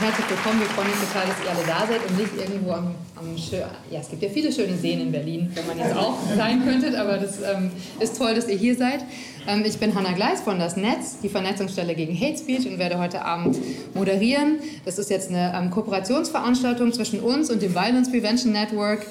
Herzlich willkommen, wir freuen uns total, dass ihr alle da seid und nicht irgendwo am, am Ja, es gibt ja viele schöne Seen in Berlin, wo man jetzt auch sein könntet, aber das ähm, ist toll, dass ihr hier seid. Ähm, ich bin Hanna Gleis von Das Netz, die Vernetzungsstelle gegen Hate Speech und werde heute Abend moderieren. Das ist jetzt eine ähm, Kooperationsveranstaltung zwischen uns und dem Violence Prevention Network.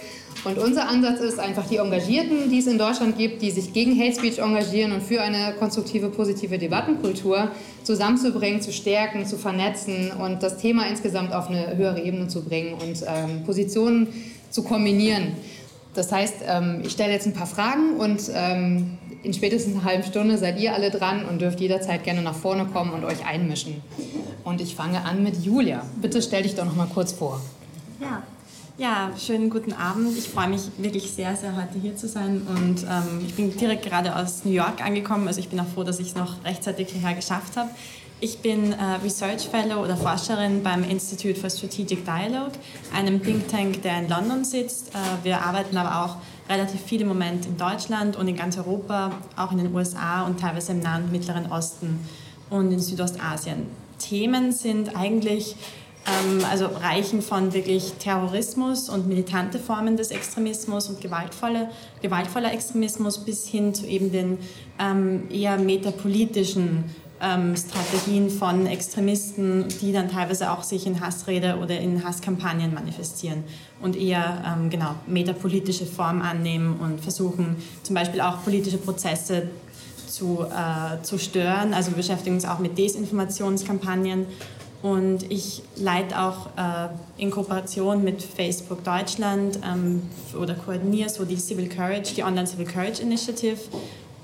Und unser Ansatz ist einfach die Engagierten, die es in Deutschland gibt, die sich gegen Hate Speech engagieren und für eine konstruktive, positive Debattenkultur zusammenzubringen, zu stärken, zu vernetzen und das Thema insgesamt auf eine höhere Ebene zu bringen und ähm, Positionen zu kombinieren. Das heißt, ähm, ich stelle jetzt ein paar Fragen und ähm, in spätestens einer halben Stunde seid ihr alle dran und dürft jederzeit gerne nach vorne kommen und euch einmischen. Und ich fange an mit Julia. Bitte stell dich doch noch mal kurz vor. Ja, ja, schönen guten Abend. Ich freue mich wirklich sehr, sehr heute hier zu sein. Und ähm, ich bin direkt gerade aus New York angekommen. Also ich bin auch froh, dass ich es noch rechtzeitig hierher geschafft habe. Ich bin äh, Research Fellow oder Forscherin beim Institute for Strategic Dialogue, einem Think Tank, der in London sitzt. Äh, wir arbeiten aber auch relativ viel im Moment in Deutschland und in ganz Europa, auch in den USA und teilweise im Nahen und Mittleren Osten und in Südostasien. Themen sind eigentlich also reichen von wirklich Terrorismus und militante Formen des Extremismus und gewaltvolle, gewaltvoller Extremismus bis hin zu eben den ähm, eher metapolitischen ähm, Strategien von Extremisten, die dann teilweise auch sich in Hassrede oder in Hasskampagnen manifestieren und eher ähm, genau metapolitische Form annehmen und versuchen zum Beispiel auch politische Prozesse zu, äh, zu stören. Also wir beschäftigen uns auch mit Desinformationskampagnen und ich leite auch äh, in Kooperation mit Facebook Deutschland ähm, oder koordiniere so die Civil Courage, die Online Civil Courage Initiative.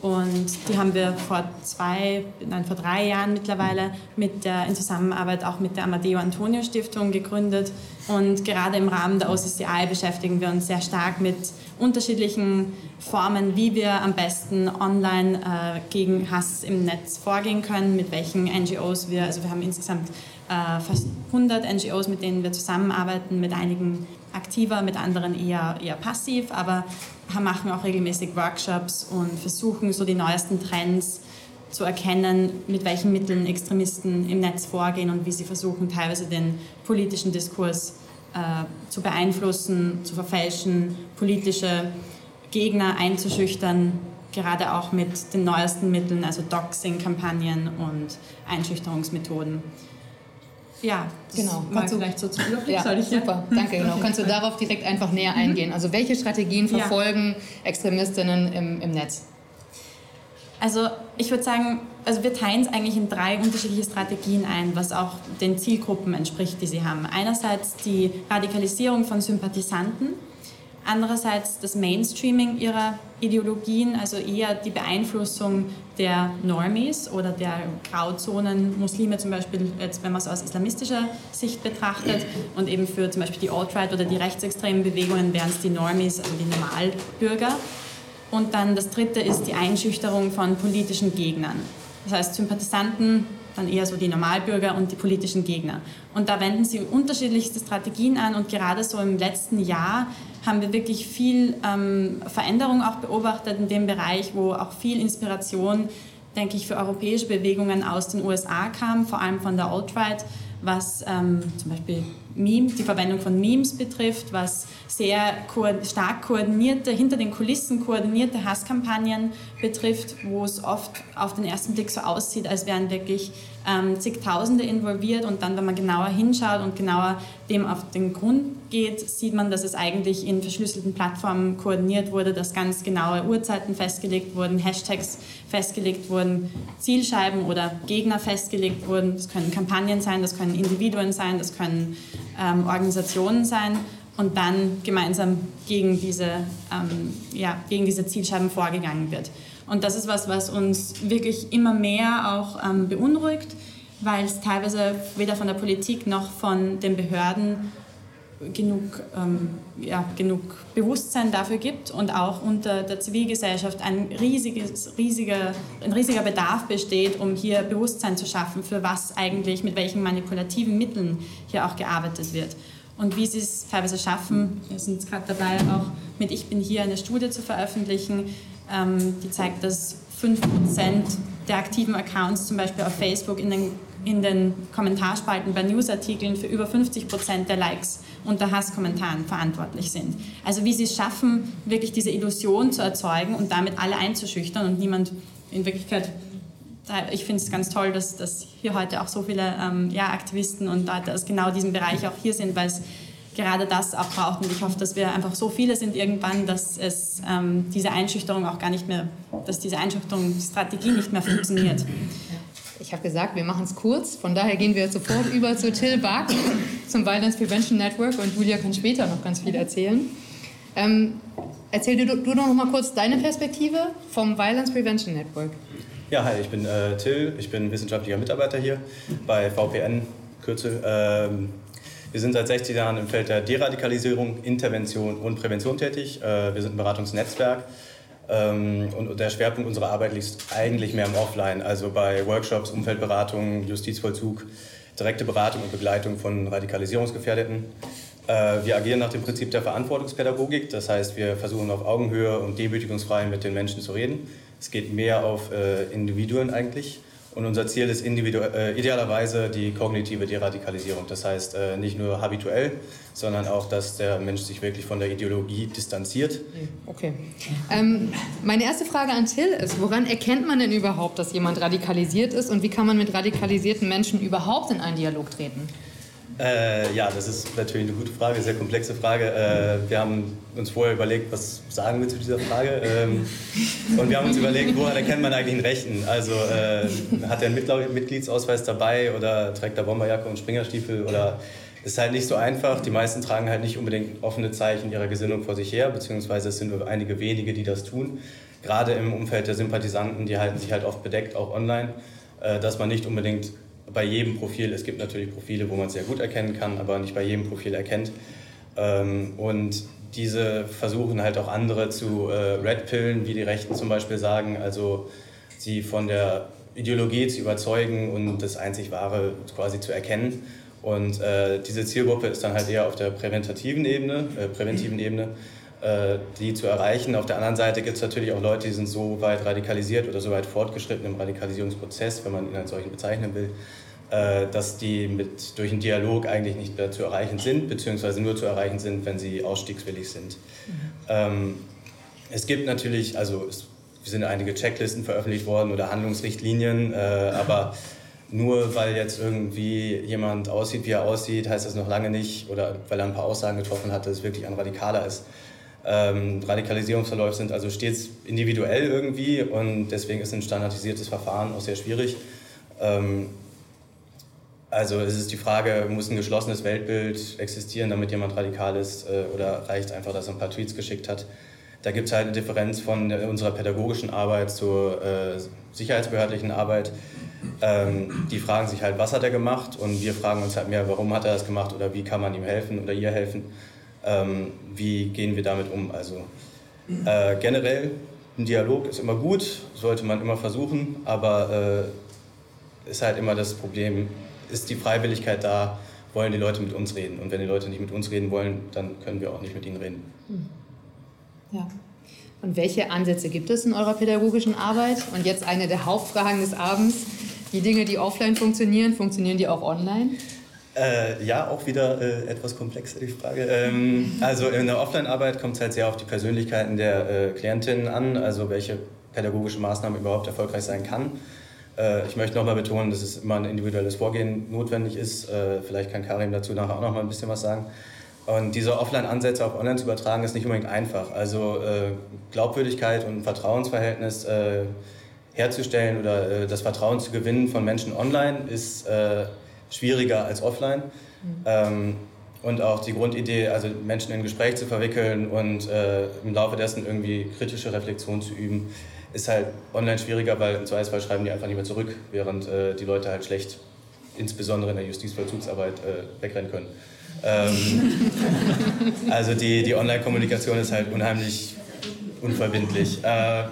Und die haben wir vor zwei, nein, vor drei Jahren mittlerweile mit der, in Zusammenarbeit auch mit der Amadeo Antonio Stiftung gegründet. Und gerade im Rahmen der OCCI beschäftigen wir uns sehr stark mit unterschiedlichen Formen, wie wir am besten online äh, gegen Hass im Netz vorgehen können, mit welchen NGOs wir, also wir haben insgesamt äh, fast 100 NGOs, mit denen wir zusammenarbeiten, mit einigen aktiver, mit anderen eher, eher passiv, aber machen auch regelmäßig Workshops und versuchen so die neuesten Trends zu erkennen, mit welchen Mitteln Extremisten im Netz vorgehen und wie sie versuchen, teilweise den politischen Diskurs äh, zu beeinflussen, zu verfälschen, politische Gegner einzuschüchtern, gerade auch mit den neuesten Mitteln, also Doxing-Kampagnen und Einschüchterungsmethoden. Ja, genau. Kannst du vielleicht so zum Überblick? Ja, ich, super, ja? danke. Genau. Kannst du darauf direkt einfach näher mhm. eingehen? Also welche Strategien verfolgen ja. Extremistinnen im, im Netz? Also ich würde sagen, also wir teilen es eigentlich in drei unterschiedliche Strategien ein, was auch den Zielgruppen entspricht, die sie haben. Einerseits die Radikalisierung von Sympathisanten, Andererseits das Mainstreaming ihrer Ideologien, also eher die Beeinflussung der Normies oder der Grauzonen, Muslime zum Beispiel, jetzt wenn man es aus islamistischer Sicht betrachtet und eben für zum Beispiel die Alt-Right oder die rechtsextremen Bewegungen wären es die Normies, also die Normalbürger. Und dann das dritte ist die Einschüchterung von politischen Gegnern. Das heißt, Sympathisanten dann eher so die Normalbürger und die politischen Gegner. Und da wenden sie unterschiedlichste Strategien an und gerade so im letzten Jahr haben wir wirklich viel ähm, Veränderung auch beobachtet in dem Bereich, wo auch viel Inspiration, denke ich, für europäische Bewegungen aus den USA kam, vor allem von der Alt-Right was ähm, zum Beispiel Memes, die Verwendung von Memes betrifft, was sehr ko stark koordinierte, hinter den Kulissen koordinierte Hasskampagnen betrifft, wo es oft auf den ersten Blick so aussieht, als wären wirklich ähm, zigtausende involviert und dann, wenn man genauer hinschaut und genauer dem auf den Grund geht, sieht man, dass es eigentlich in verschlüsselten Plattformen koordiniert wurde, dass ganz genaue Uhrzeiten festgelegt wurden, Hashtags festgelegt wurden, Zielscheiben oder Gegner festgelegt wurden. Das können Kampagnen sein, das können Individuen sein, das können ähm, Organisationen sein und dann gemeinsam gegen diese, ähm, ja, gegen diese Zielscheiben vorgegangen wird. Und das ist was, was uns wirklich immer mehr auch ähm, beunruhigt, weil es teilweise weder von der Politik noch von den Behörden genug, ähm, ja, genug Bewusstsein dafür gibt und auch unter der Zivilgesellschaft ein, riesiges, riesiger, ein riesiger Bedarf besteht, um hier Bewusstsein zu schaffen, für was eigentlich, mit welchen manipulativen Mitteln hier auch gearbeitet wird. Und wie sie es teilweise schaffen, wir sind gerade dabei, auch mit Ich bin hier eine Studie zu veröffentlichen, ähm, die zeigt, dass 5% der aktiven Accounts zum Beispiel auf Facebook in den in den Kommentarspalten bei Newsartikeln für über 50 Prozent der Likes unter Hasskommentaren verantwortlich sind. Also wie sie es schaffen, wirklich diese Illusion zu erzeugen und damit alle einzuschüchtern und niemand in Wirklichkeit ich finde es ganz toll, dass, dass hier heute auch so viele ähm, ja, Aktivisten und Leute aus genau diesem Bereich auch hier sind, weil es gerade das auch braucht. Und ich hoffe, dass wir einfach so viele sind irgendwann, dass es ähm, diese Einschüchterung auch gar nicht mehr, dass diese Einschüchterungsstrategie nicht mehr funktioniert. Ich habe gesagt, wir machen es kurz. Von daher gehen wir sofort über zu Till Bark, zum Violence Prevention Network. Und Julia kann später noch ganz viel erzählen. Ähm, erzähl du, du noch mal kurz deine Perspektive vom Violence Prevention Network. Ja, hi, ich bin äh, Till. Ich bin wissenschaftlicher Mitarbeiter hier bei VPN, Kürzel. Ähm, wir sind seit 60 Jahren im Feld der Deradikalisierung, Intervention und Prävention tätig. Äh, wir sind ein Beratungsnetzwerk ähm, und der Schwerpunkt unserer Arbeit liegt eigentlich mehr im Offline, also bei Workshops, Umfeldberatung, Justizvollzug, direkte Beratung und Begleitung von Radikalisierungsgefährdeten. Äh, wir agieren nach dem Prinzip der Verantwortungspädagogik, das heißt, wir versuchen auf Augenhöhe und demütigungsfrei mit den Menschen zu reden. Es geht mehr auf äh, Individuen eigentlich. Und unser Ziel ist äh, idealerweise die kognitive Deradikalisierung. Das heißt äh, nicht nur habituell, sondern auch, dass der Mensch sich wirklich von der Ideologie distanziert. Okay. Ähm, meine erste Frage an Till ist, woran erkennt man denn überhaupt, dass jemand radikalisiert ist und wie kann man mit radikalisierten Menschen überhaupt in einen Dialog treten? Äh, ja, das ist natürlich eine gute Frage, sehr komplexe Frage. Äh, wir haben uns vorher überlegt, was sagen wir zu dieser Frage. Ähm, und wir haben uns überlegt, woran erkennt man eigentlich einen Rechten? Also äh, hat er einen Mitgliedsausweis dabei oder trägt er Bomberjacke und Springerstiefel oder ist halt nicht so einfach. Die meisten tragen halt nicht unbedingt offene Zeichen ihrer Gesinnung vor sich her, beziehungsweise es sind nur einige wenige, die das tun. Gerade im Umfeld der Sympathisanten, die halten sich halt oft bedeckt, auch online, äh, dass man nicht unbedingt bei jedem Profil, es gibt natürlich Profile, wo man es sehr gut erkennen kann, aber nicht bei jedem Profil erkennt. Ähm, und diese versuchen halt auch andere zu äh, redpillen, wie die Rechten zum Beispiel sagen, also sie von der Ideologie zu überzeugen und das einzig Wahre quasi zu erkennen. Und äh, diese Zielgruppe ist dann halt eher auf der präventativen Ebene, äh, präventiven Ebene, äh, die zu erreichen. Auf der anderen Seite gibt es natürlich auch Leute, die sind so weit radikalisiert oder so weit fortgeschritten im Radikalisierungsprozess, wenn man ihn als solchen bezeichnen will, dass die mit, durch einen Dialog eigentlich nicht mehr zu erreichen sind, beziehungsweise nur zu erreichen sind, wenn sie ausstiegswillig sind. Mhm. Ähm, es gibt natürlich, also es sind einige Checklisten veröffentlicht worden oder Handlungsrichtlinien, äh, aber nur weil jetzt irgendwie jemand aussieht, wie er aussieht, heißt das noch lange nicht, oder weil er ein paar Aussagen getroffen hat, dass es wirklich ein Radikaler ist. Ähm, Radikalisierungsverläufe sind also stets individuell irgendwie und deswegen ist ein standardisiertes Verfahren auch sehr schwierig. Ähm, also es ist die Frage, muss ein geschlossenes Weltbild existieren, damit jemand radikal ist äh, oder reicht einfach, dass er ein paar Tweets geschickt hat? Da gibt es halt eine Differenz von unserer pädagogischen Arbeit zur äh, sicherheitsbehördlichen Arbeit. Ähm, die fragen sich halt, was hat er gemacht? Und wir fragen uns halt mehr, warum hat er das gemacht oder wie kann man ihm helfen oder ihr helfen? ähm, wie gehen wir damit um. Also äh, generell ein Dialog ist immer gut, sollte man immer versuchen, aber äh, ist halt immer das Problem, ist die Freiwilligkeit da, wollen die Leute mit uns reden. Und wenn die Leute nicht mit uns reden wollen, dann können wir auch nicht mit ihnen reden. Hm. Ja. Und welche Ansätze gibt es in eurer pädagogischen Arbeit? Und jetzt eine der Hauptfragen des Abends. Die Dinge, die offline funktionieren, funktionieren die auch online? Äh, ja, auch wieder äh, etwas komplexer die Frage. Ähm, also in der Offline-Arbeit kommt es halt sehr auf die Persönlichkeiten der äh, Klientinnen an, also welche pädagogische Maßnahme überhaupt erfolgreich sein kann. Äh, ich möchte nochmal betonen, dass es immer ein individuelles Vorgehen notwendig ist. Äh, vielleicht kann Karim dazu nachher auch noch mal ein bisschen was sagen. Und diese Offline-Ansätze auf Online zu übertragen, ist nicht unbedingt einfach. Also äh, Glaubwürdigkeit und Vertrauensverhältnis herzustellen oder das Vertrauen zu gewinnen von Menschen online ist schwieriger als offline. Mhm. Ähm, und auch die Grundidee, also Menschen in Gespräch zu verwickeln und im Laufe dessen irgendwie kritische Reflexion zu üben, ist halt online schwieriger, weil im Zweifelsfall schreiben die einfach nicht mehr zurück, während äh, die Leute halt schlecht, insbesondere in der Justizvollzugsarbeit, äh, wegrennen können. Ähm, also die, die Online-Kommunikation ist halt unheimlich unverbindlich. Äh,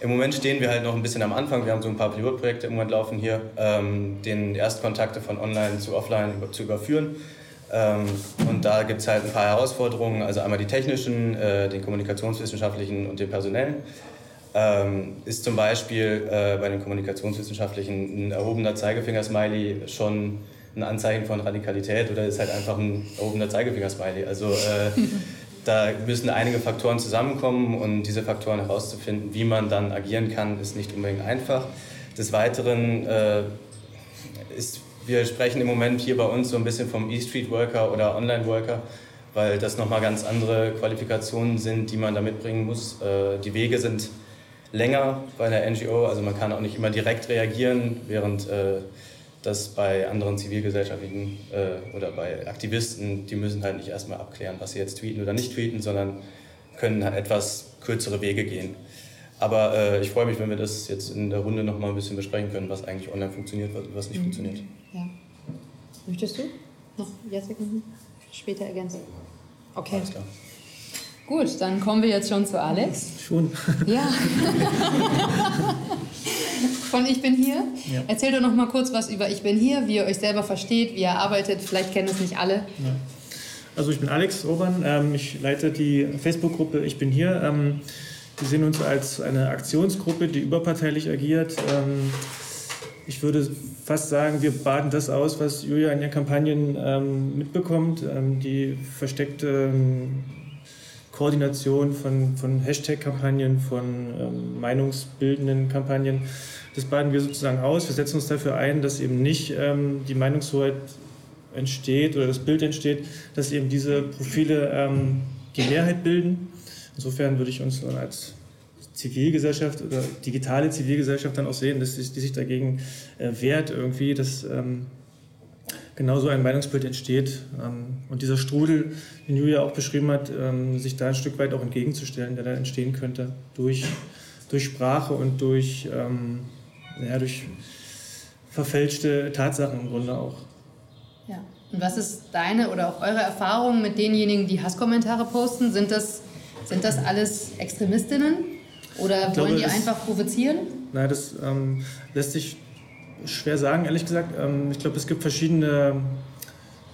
im Moment stehen wir halt noch ein bisschen am Anfang. Wir haben so ein paar Pilotprojekte im Moment laufen hier, ähm, den Erstkontakte von online zu offline zu überführen. Ähm, und da gibt es halt ein paar Herausforderungen, also einmal die technischen, äh, den kommunikationswissenschaftlichen und den personellen. Ähm, ist zum Beispiel äh, bei den Kommunikationswissenschaftlichen ein erhobener Zeigefinger-Smiley schon ein Anzeichen von Radikalität oder ist halt einfach ein erhobener Zeigefinger-Smiley. Also äh, da müssen einige Faktoren zusammenkommen und diese Faktoren herauszufinden, wie man dann agieren kann, ist nicht unbedingt einfach. Des Weiteren äh, ist, wir sprechen im Moment hier bei uns so ein bisschen vom E-Street-Worker oder Online-Worker, weil das nochmal ganz andere Qualifikationen sind, die man da mitbringen muss. Äh, die Wege sind länger bei der NGO, also man kann auch nicht immer direkt reagieren, während äh, das bei anderen zivilgesellschaftlichen äh, oder bei Aktivisten, die müssen halt nicht erstmal abklären, was sie jetzt tweeten oder nicht tweeten, sondern können halt etwas kürzere Wege gehen. Aber äh, ich freue mich, wenn wir das jetzt in der Runde noch mal ein bisschen besprechen können, was eigentlich online funktioniert, was nicht mhm. funktioniert. Ja. Möchtest du noch Jessica später ergänzen? Okay. Alles klar. Gut, dann kommen wir jetzt schon zu Alex. Schon. Ja. Von Ich bin hier. Ja. Erzähl doch noch mal kurz was über Ich bin hier, wie ihr euch selber versteht, wie ihr arbeitet. Vielleicht kennen es nicht alle. Ja. Also ich bin Alex Obern. Ähm, ich leite die Facebook-Gruppe Ich bin hier. Ähm, wir sehen uns als eine Aktionsgruppe, die überparteilich agiert. Ähm, ich würde fast sagen, wir baden das aus, was Julia in ihren Kampagnen mitbekommt. die versteckte Koordination von, von Hashtag-Kampagnen, von ähm, meinungsbildenden Kampagnen. Das baden wir sozusagen aus. Wir setzen uns dafür ein, dass eben nicht ähm, die Meinungshoheit entsteht oder das Bild entsteht, dass eben diese Profile ähm, die Mehrheit bilden. Insofern würde ich uns als Zivilgesellschaft oder digitale Zivilgesellschaft dann auch sehen, dass die, die sich dagegen äh, wehrt, irgendwie, dass ähm, genau so ein Meinungsbild entsteht. Ähm, und dieser Strudel, den Julia auch beschrieben hat, ähm, sich da ein Stück weit auch entgegenzustellen, der da entstehen könnte durch, durch Sprache und durch, ähm, ja, durch verfälschte Tatsachen im Grunde auch. Ja. Und was ist deine oder auch eure Erfahrung mit denjenigen, die Hasskommentare posten? Sind das, sind das alles Extremistinnen? Oder glaube, wollen die einfach provozieren? Nein, das ähm, lässt sich schwer sagen, ehrlich gesagt. Ähm, ich glaube, es gibt verschiedene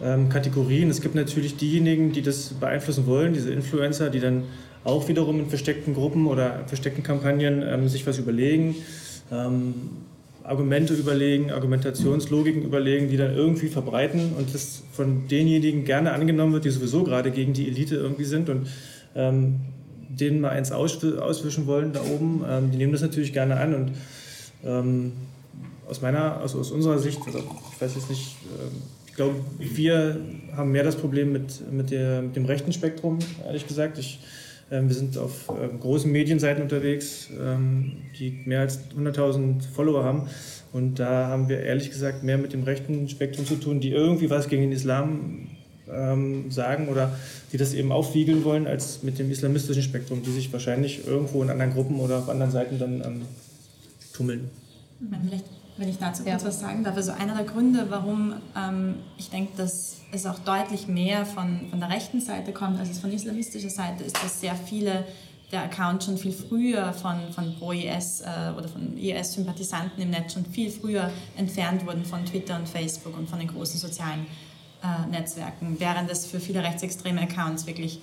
ähm, Kategorien. Es gibt natürlich diejenigen, die das beeinflussen wollen, diese Influencer, die dann auch wiederum in versteckten Gruppen oder versteckten Kampagnen ähm, sich was überlegen, Argumente überlegen, Argumentationslogiken überlegen, die dann irgendwie verbreiten und das von denjenigen gerne angenommen wird, die sowieso gerade gegen die Elite irgendwie sind und denen mal eins auswischen wollen da oben. Die nehmen das natürlich gerne an und aus meiner, also aus unserer Sicht, ich weiß jetzt nicht, ähm, ich glaube, wir haben mehr das Problem mit, mit, der, mit dem rechten Spektrum, ehrlich gesagt. Ich, ähm, wir sind auf ähm, großen Medienseiten unterwegs, die mehr als 100.000 Follower haben. Und da haben wir ehrlich gesagt mehr mit dem rechten Spektrum zu tun, die irgendwie was gegen den Islam sagen oder die das eben aufwiegeln wollen, als mit dem islamistischen Spektrum, die sich wahrscheinlich irgendwo in anderen Gruppen oder auf anderen Seiten dann ähm, tummeln. Vielleicht wenn ich dazu kurz ja. was sagen darf. Also einer der Gründe, warum ähm, ich denke, dass es auch deutlich mehr von, von der rechten Seite kommt, als es von islamistischer Seite ist, dass sehr viele der Accounts schon viel früher von, von Pro-IS äh, oder von IS-Sympathisanten im Netz schon viel früher entfernt wurden von Twitter und Facebook und von den großen sozialen äh, Netzwerken, während es für viele rechtsextreme Accounts wirklich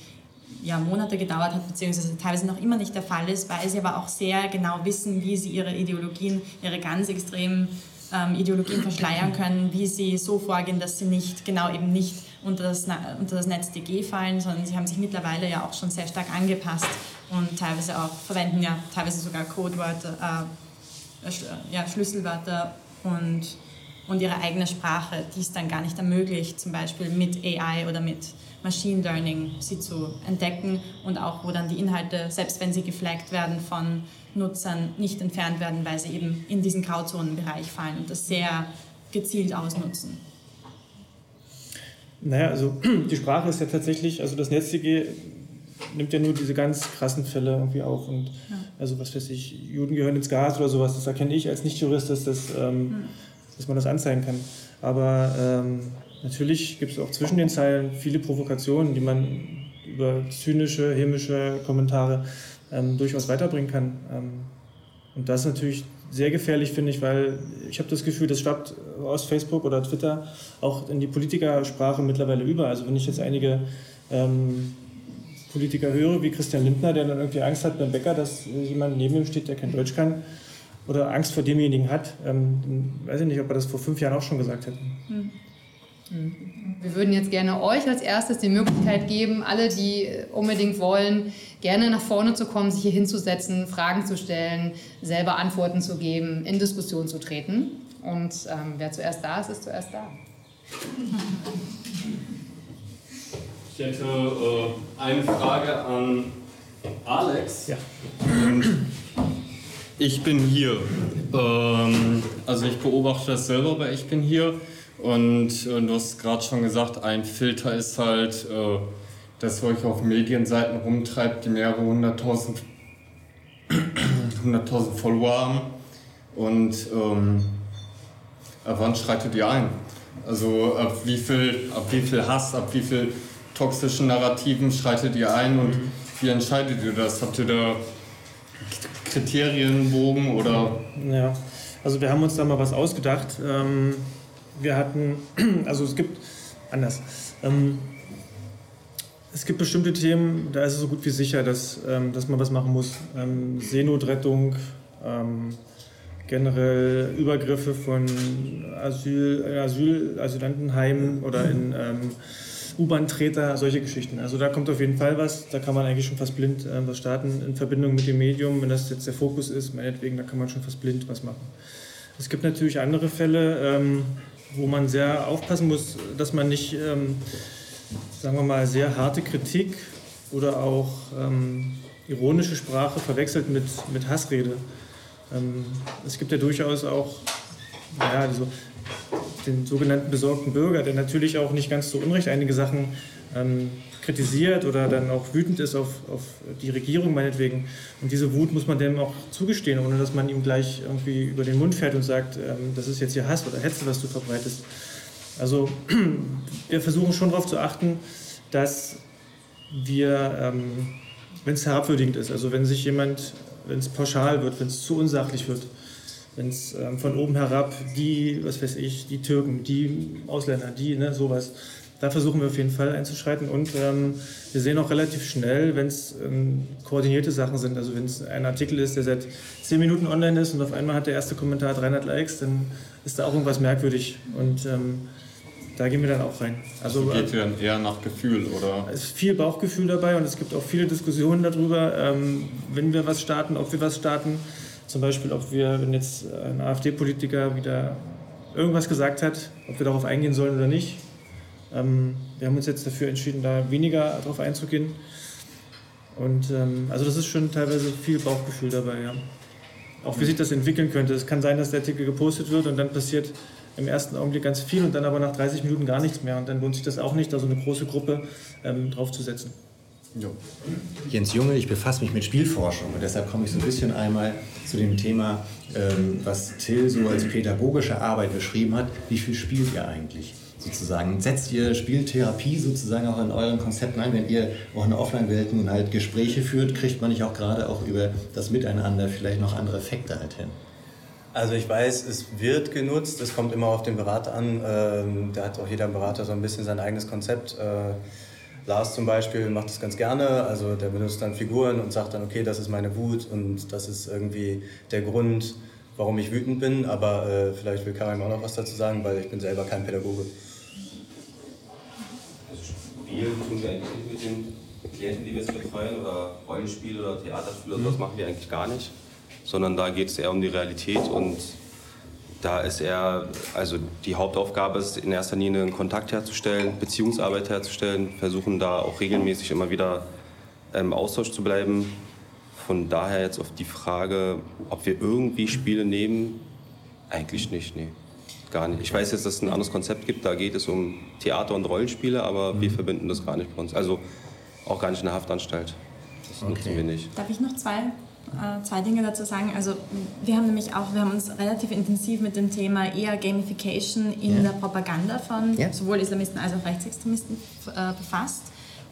ja, Monate gedauert hat, beziehungsweise teilweise noch immer nicht der Fall ist, weil sie aber auch sehr genau wissen, wie sie ihre Ideologien, ihre ganz extremen ähm, Ideologien verschleiern können, wie sie so vorgehen, dass sie nicht genau eben nicht unter das, unter das NetzDG fallen, sondern sie haben sich mittlerweile ja auch schon sehr stark angepasst und teilweise auch verwenden ja teilweise sogar Codewörter, äh ja, Schlüsselwörter und, und ihre eigene Sprache, die es dann gar nicht ermöglicht, zum Beispiel mit AI oder mit Machine Learning sie zu entdecken und auch wo dann die Inhalte, selbst wenn sie geflaggt werden von Nutzern, nicht entfernt werden, weil sie eben in diesen Grauzonenbereich fallen und das sehr gezielt ausnutzen. Naja, also die Sprache ist ja tatsächlich, also das NetzDG nimmt ja nur diese ganz krassen Fälle irgendwie auf und ja. also was weiß ich, Juden gehören ins Gas oder sowas, das erkenne ich als Nicht-Jurist, dass, das, ähm, ja. Dass man das anzeigen kann. Aber ähm, Natürlich gibt es auch zwischen den Zeilen viele Provokationen, die man über zynische, hämische Kommentare ähm, durchaus weiterbringen kann. Ähm, und das ist natürlich sehr gefährlich, finde ich, weil ich habe das Gefühl, das schwappt aus Facebook oder Twitter auch in die Politikersprache mittlerweile über. Also wenn ich jetzt einige ähm, Politiker höre, wie Christian Lindner, der dann irgendwie Angst hat beim Bäcker, dass jemand neben ihm steht, der kein Deutsch kann, oder Angst vor demjenigen hat, ähm, weiß ich nicht, ob er das vor fünf Jahren auch schon gesagt hätte. Hm. Wir würden jetzt gerne euch als erstes die Möglichkeit geben, alle, die unbedingt wollen, gerne nach vorne zu kommen, sich hier hinzusetzen, Fragen zu stellen, selber Antworten zu geben, in Diskussion zu treten. Und ähm, wer zuerst da ist, ist zuerst da. Ich hätte äh, eine Frage an Alex. Ja. Ich bin hier. Ähm, also ich beobachte das selber bei Ich bin hier. Und äh, du hast gerade schon gesagt, ein Filter ist halt, äh, dass ihr euch auf Medienseiten rumtreibt, die mehrere hunderttausend, hunderttausend Follower haben. Und ähm, ab wann schreitet ihr ein? Also ab wie, viel, ab wie viel Hass, ab wie viel toxischen Narrativen schreitet ihr ein und wie entscheidet ihr das? Habt ihr da Kriterienbogen oder? Ja, also wir haben uns da mal was ausgedacht. Ähm, wir hatten, also es gibt, anders, ähm, es gibt bestimmte Themen, da ist es so gut wie sicher, dass, ähm, dass man was machen muss. Seenotrettung, generell Übergriffe von Asyl, Asyl, Asylantenheimen oder in U-Bahn-Treter, solche Geschichten. Also da kommt auf jeden Fall was. Da kann man eigentlich schon fast blind äh, was starten in Verbindung mit dem Medium. Wenn das jetzt der Fokus ist, meinetwegen, da kann man schon fast blind was machen. Es gibt natürlich andere Fälle, ähm, wo man sehr aufpassen muss, dass man nicht, ähm, sagen wir mal, sehr harte Kritik oder auch ähm, ironische Sprache verwechselt mit, mit Hassrede. Ähm, es gibt ja durchaus auch naja, also den sogenannten besorgten Bürger, der natürlich auch nicht ganz so unrecht einige Sachen ähm, kritisiert oder dann auch wütend ist auf, auf die Regierung meinetwegen. Und diese Wut muss man dem auch zugestehen, ohne dass man ihm gleich irgendwie über den Mund fährt und sagt, ähm, das ist jetzt hier Hass oder Hetze, was du verbreitest. Also wir versuchen schon darauf zu achten, dass wir, ähm, wenn es herabwürdigend ist, also wenn sich jemand, wenn es pauschal wird, wenn es zu unsachlich wird, wenn es ähm, von oben herab die, was weiß ich, die Türken, die Ausländer, die, ne, sowas, da versuchen wir auf jeden Fall einzuschreiten und ähm, wir sehen auch relativ schnell, wenn es ähm, koordinierte Sachen sind, also wenn es ein Artikel ist, der seit 10 Minuten online ist und auf einmal hat der erste Kommentar 300 Likes, dann ist da auch irgendwas merkwürdig und ähm, da gehen wir dann auch rein. Also, also geht ihr dann eher nach Gefühl, oder? Es ist viel Bauchgefühl dabei und es gibt auch viele Diskussionen darüber, ähm, wenn wir was starten, ob wir was starten. Zum Beispiel, ob wir, wenn jetzt ein AfD-Politiker wieder irgendwas gesagt hat, ob wir darauf eingehen sollen oder nicht. Ähm, wir haben uns jetzt dafür entschieden, da weniger darauf einzugehen. Und ähm, also das ist schon teilweise viel Bauchgefühl dabei, ja. Auch wie sich das entwickeln könnte. Es kann sein, dass der Artikel gepostet wird und dann passiert im ersten Augenblick ganz viel und dann aber nach 30 Minuten gar nichts mehr. Und dann lohnt sich das auch nicht, da so eine große Gruppe ähm, draufzusetzen. Jo. Jens Junge, ich befasse mich mit Spielforschung und deshalb komme ich so ein bisschen einmal zu dem Thema, ähm, was Till so als pädagogische Arbeit beschrieben hat. Wie viel spielt ihr eigentlich? Sozusagen. Setzt ihr Spieltherapie sozusagen auch in euren Konzepten ein? Wenn ihr auch in Offline-Welten halt Gespräche führt, kriegt man nicht auch gerade auch über das Miteinander vielleicht noch andere Effekte halt hin? Also ich weiß, es wird genutzt, es kommt immer auf den Berater an. Ähm, da hat auch jeder Berater so ein bisschen sein eigenes Konzept. Äh, Lars zum Beispiel macht das ganz gerne, also der benutzt dann Figuren und sagt dann, okay, das ist meine Wut und das ist irgendwie der Grund, warum ich wütend bin, aber äh, vielleicht will Karim auch noch was dazu sagen, weil ich bin selber kein Pädagoge. Also Spielen tun wir eigentlich nicht mit den Klienten, die wir jetzt betreuen, oder Rollenspiel oder Theaterspiel oder mhm. das machen wir eigentlich gar nicht, sondern da geht es eher um die Realität und da ist er, also die Hauptaufgabe ist in erster Linie einen Kontakt herzustellen, Beziehungsarbeit herzustellen, versuchen da auch regelmäßig immer wieder im Austausch zu bleiben. Von daher jetzt auf die Frage, ob wir irgendwie Spiele nehmen, eigentlich nicht, nee. Gar nicht. Ich weiß jetzt, dass es ein anderes Konzept gibt, da geht es um Theater und Rollenspiele, aber mhm. wir verbinden das gar nicht bei uns. Also auch gar nicht in der Haftanstalt. Das okay. nutzen wir nicht. Darf ich noch zwei zwei Dinge dazu sagen. Also wir haben nämlich auch, wir haben uns relativ intensiv mit dem Thema eher Gamification in ja. der Propaganda von ja. sowohl Islamisten als auch Rechtsextremisten äh, befasst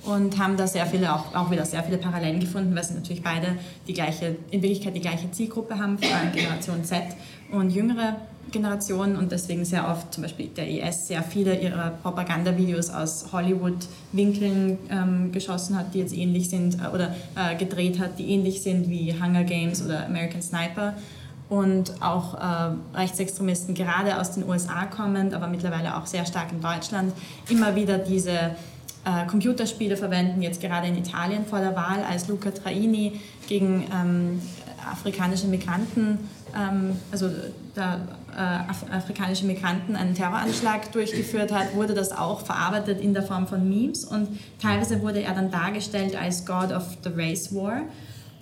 und haben da sehr viele, auch, auch wieder sehr viele Parallelen gefunden, weil sie natürlich beide die gleiche, in Wirklichkeit die gleiche Zielgruppe haben, vor allem Generation Z und jüngere Generation und deswegen sehr oft zum Beispiel der IS sehr viele ihrer Propagandavideos aus Hollywood-Winkeln ähm, geschossen hat, die jetzt ähnlich sind äh, oder äh, gedreht hat, die ähnlich sind wie Hunger Games oder American Sniper. Und auch äh, Rechtsextremisten gerade aus den USA kommend, aber mittlerweile auch sehr stark in Deutschland, immer wieder diese äh, Computerspiele verwenden, jetzt gerade in Italien vor der Wahl, als Luca Traini gegen ähm, afrikanische Migranten, also der, äh, Af afrikanische Migranten einen Terroranschlag durchgeführt hat, wurde das auch verarbeitet in der Form von Memes und teilweise wurde er dann dargestellt als God of the Race War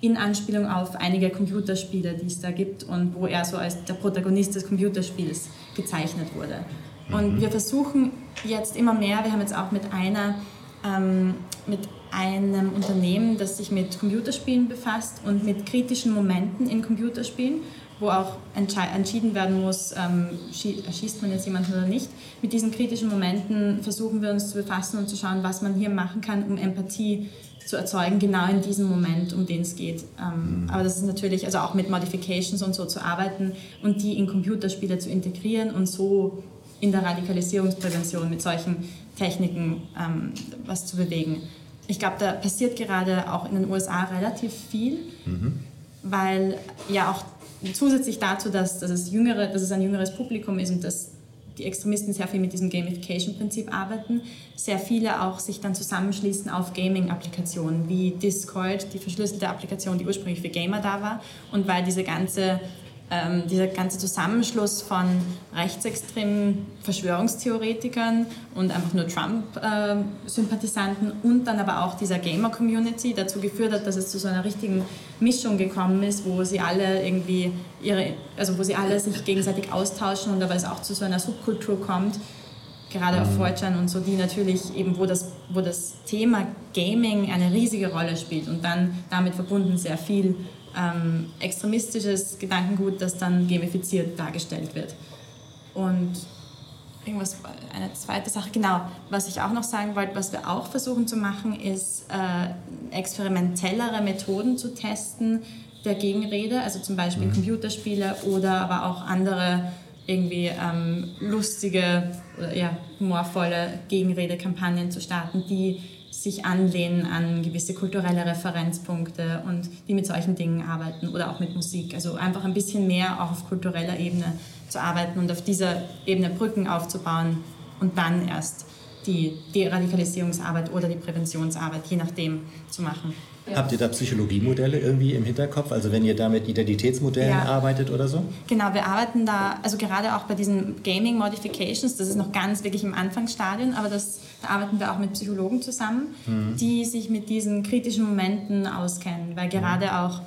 in Anspielung auf einige Computerspiele, die es da gibt und wo er so als der Protagonist des Computerspiels gezeichnet wurde. Und mhm. wir versuchen jetzt immer mehr, wir haben jetzt auch mit einer ähm, mit einem Unternehmen, das sich mit Computerspielen befasst und mit kritischen Momenten in Computerspielen, wo auch entschieden werden muss, ähm, erschießt man jetzt jemanden oder nicht. Mit diesen kritischen Momenten versuchen wir uns zu befassen und zu schauen, was man hier machen kann, um Empathie zu erzeugen, genau in diesem Moment, um den es geht. Ähm, mhm. Aber das ist natürlich, also auch mit Modifications und so zu arbeiten und die in Computerspiele zu integrieren und so in der Radikalisierungsprävention mit solchen Techniken ähm, was zu bewegen. Ich glaube, da passiert gerade auch in den USA relativ viel, mhm. weil ja auch zusätzlich dazu, dass, dass, es jüngere, dass es ein jüngeres Publikum ist und dass die Extremisten sehr viel mit diesem Gamification-Prinzip arbeiten, sehr viele auch sich dann zusammenschließen auf Gaming-Applikationen wie Discord, die verschlüsselte Applikation, die ursprünglich für Gamer da war. Und weil diese ganze ähm, dieser ganze Zusammenschluss von rechtsextremen Verschwörungstheoretikern und einfach nur Trump-Sympathisanten äh, und dann aber auch dieser Gamer-Community dazu geführt hat, dass es zu so einer richtigen Mischung gekommen ist, wo sie alle irgendwie ihre, also wo sie alle sich gegenseitig austauschen und aber es auch zu so einer Subkultur kommt, gerade auf 4 mhm. und so, die natürlich eben, wo das, wo das Thema Gaming eine riesige Rolle spielt und dann damit verbunden sehr viel ähm, extremistisches Gedankengut, das dann gamifiziert dargestellt wird. Und irgendwas, eine zweite Sache, genau, was ich auch noch sagen wollte, was wir auch versuchen zu machen, ist äh, experimentellere Methoden zu testen der Gegenrede, also zum Beispiel mhm. Computerspiele oder aber auch andere irgendwie ähm, lustige oder ja, humorvolle Gegenredekampagnen zu starten, die sich anlehnen an gewisse kulturelle Referenzpunkte und die mit solchen Dingen arbeiten oder auch mit Musik. Also einfach ein bisschen mehr auch auf kultureller Ebene zu arbeiten und auf dieser Ebene Brücken aufzubauen und dann erst die Deradikalisierungsarbeit oder die Präventionsarbeit, je nachdem, zu machen. Ja. Habt ihr da Psychologiemodelle irgendwie im Hinterkopf? Also wenn ihr da mit Identitätsmodellen ja. arbeitet oder so? Genau, wir arbeiten da, also gerade auch bei diesen Gaming Modifications, das ist noch ganz wirklich im Anfangsstadium, aber das, da arbeiten wir auch mit Psychologen zusammen, mhm. die sich mit diesen kritischen Momenten auskennen, weil gerade mhm. auch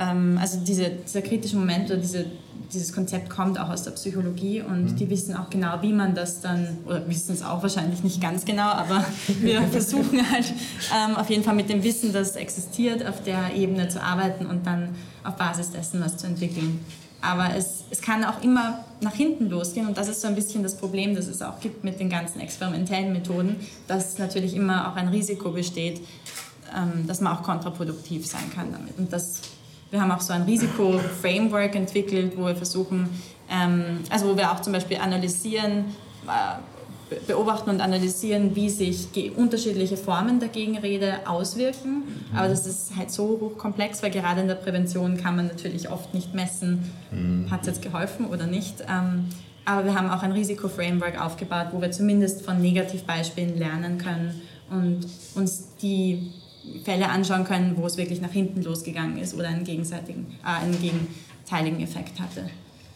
ähm, also diese, dieser kritische Moment oder diese, dieses Konzept kommt auch aus der Psychologie und mhm. die wissen auch genau, wie man das dann, oder wissen es auch wahrscheinlich nicht ganz genau, aber wir versuchen halt ähm, auf jeden Fall mit dem Wissen, das existiert, auf der Ebene zu arbeiten und dann auf Basis dessen was zu entwickeln. Aber es, es kann auch immer nach hinten losgehen und das ist so ein bisschen das Problem, das es auch gibt mit den ganzen experimentellen Methoden, dass natürlich immer auch ein Risiko besteht, ähm, dass man auch kontraproduktiv sein kann damit. Und das wir haben auch so ein Risiko-Framework entwickelt, wo wir versuchen, ähm, also wo wir auch zum Beispiel analysieren, äh, beobachten und analysieren, wie sich unterschiedliche Formen der Gegenrede auswirken. Mhm. Aber das ist halt so hochkomplex, weil gerade in der Prävention kann man natürlich oft nicht messen, mhm. hat es jetzt geholfen oder nicht. Ähm, aber wir haben auch ein Risiko-Framework aufgebaut, wo wir zumindest von Negativbeispielen lernen können und uns die Fälle anschauen können, wo es wirklich nach hinten losgegangen ist oder einen gegenseitigen, äh, einen gegenteiligen Effekt hatte.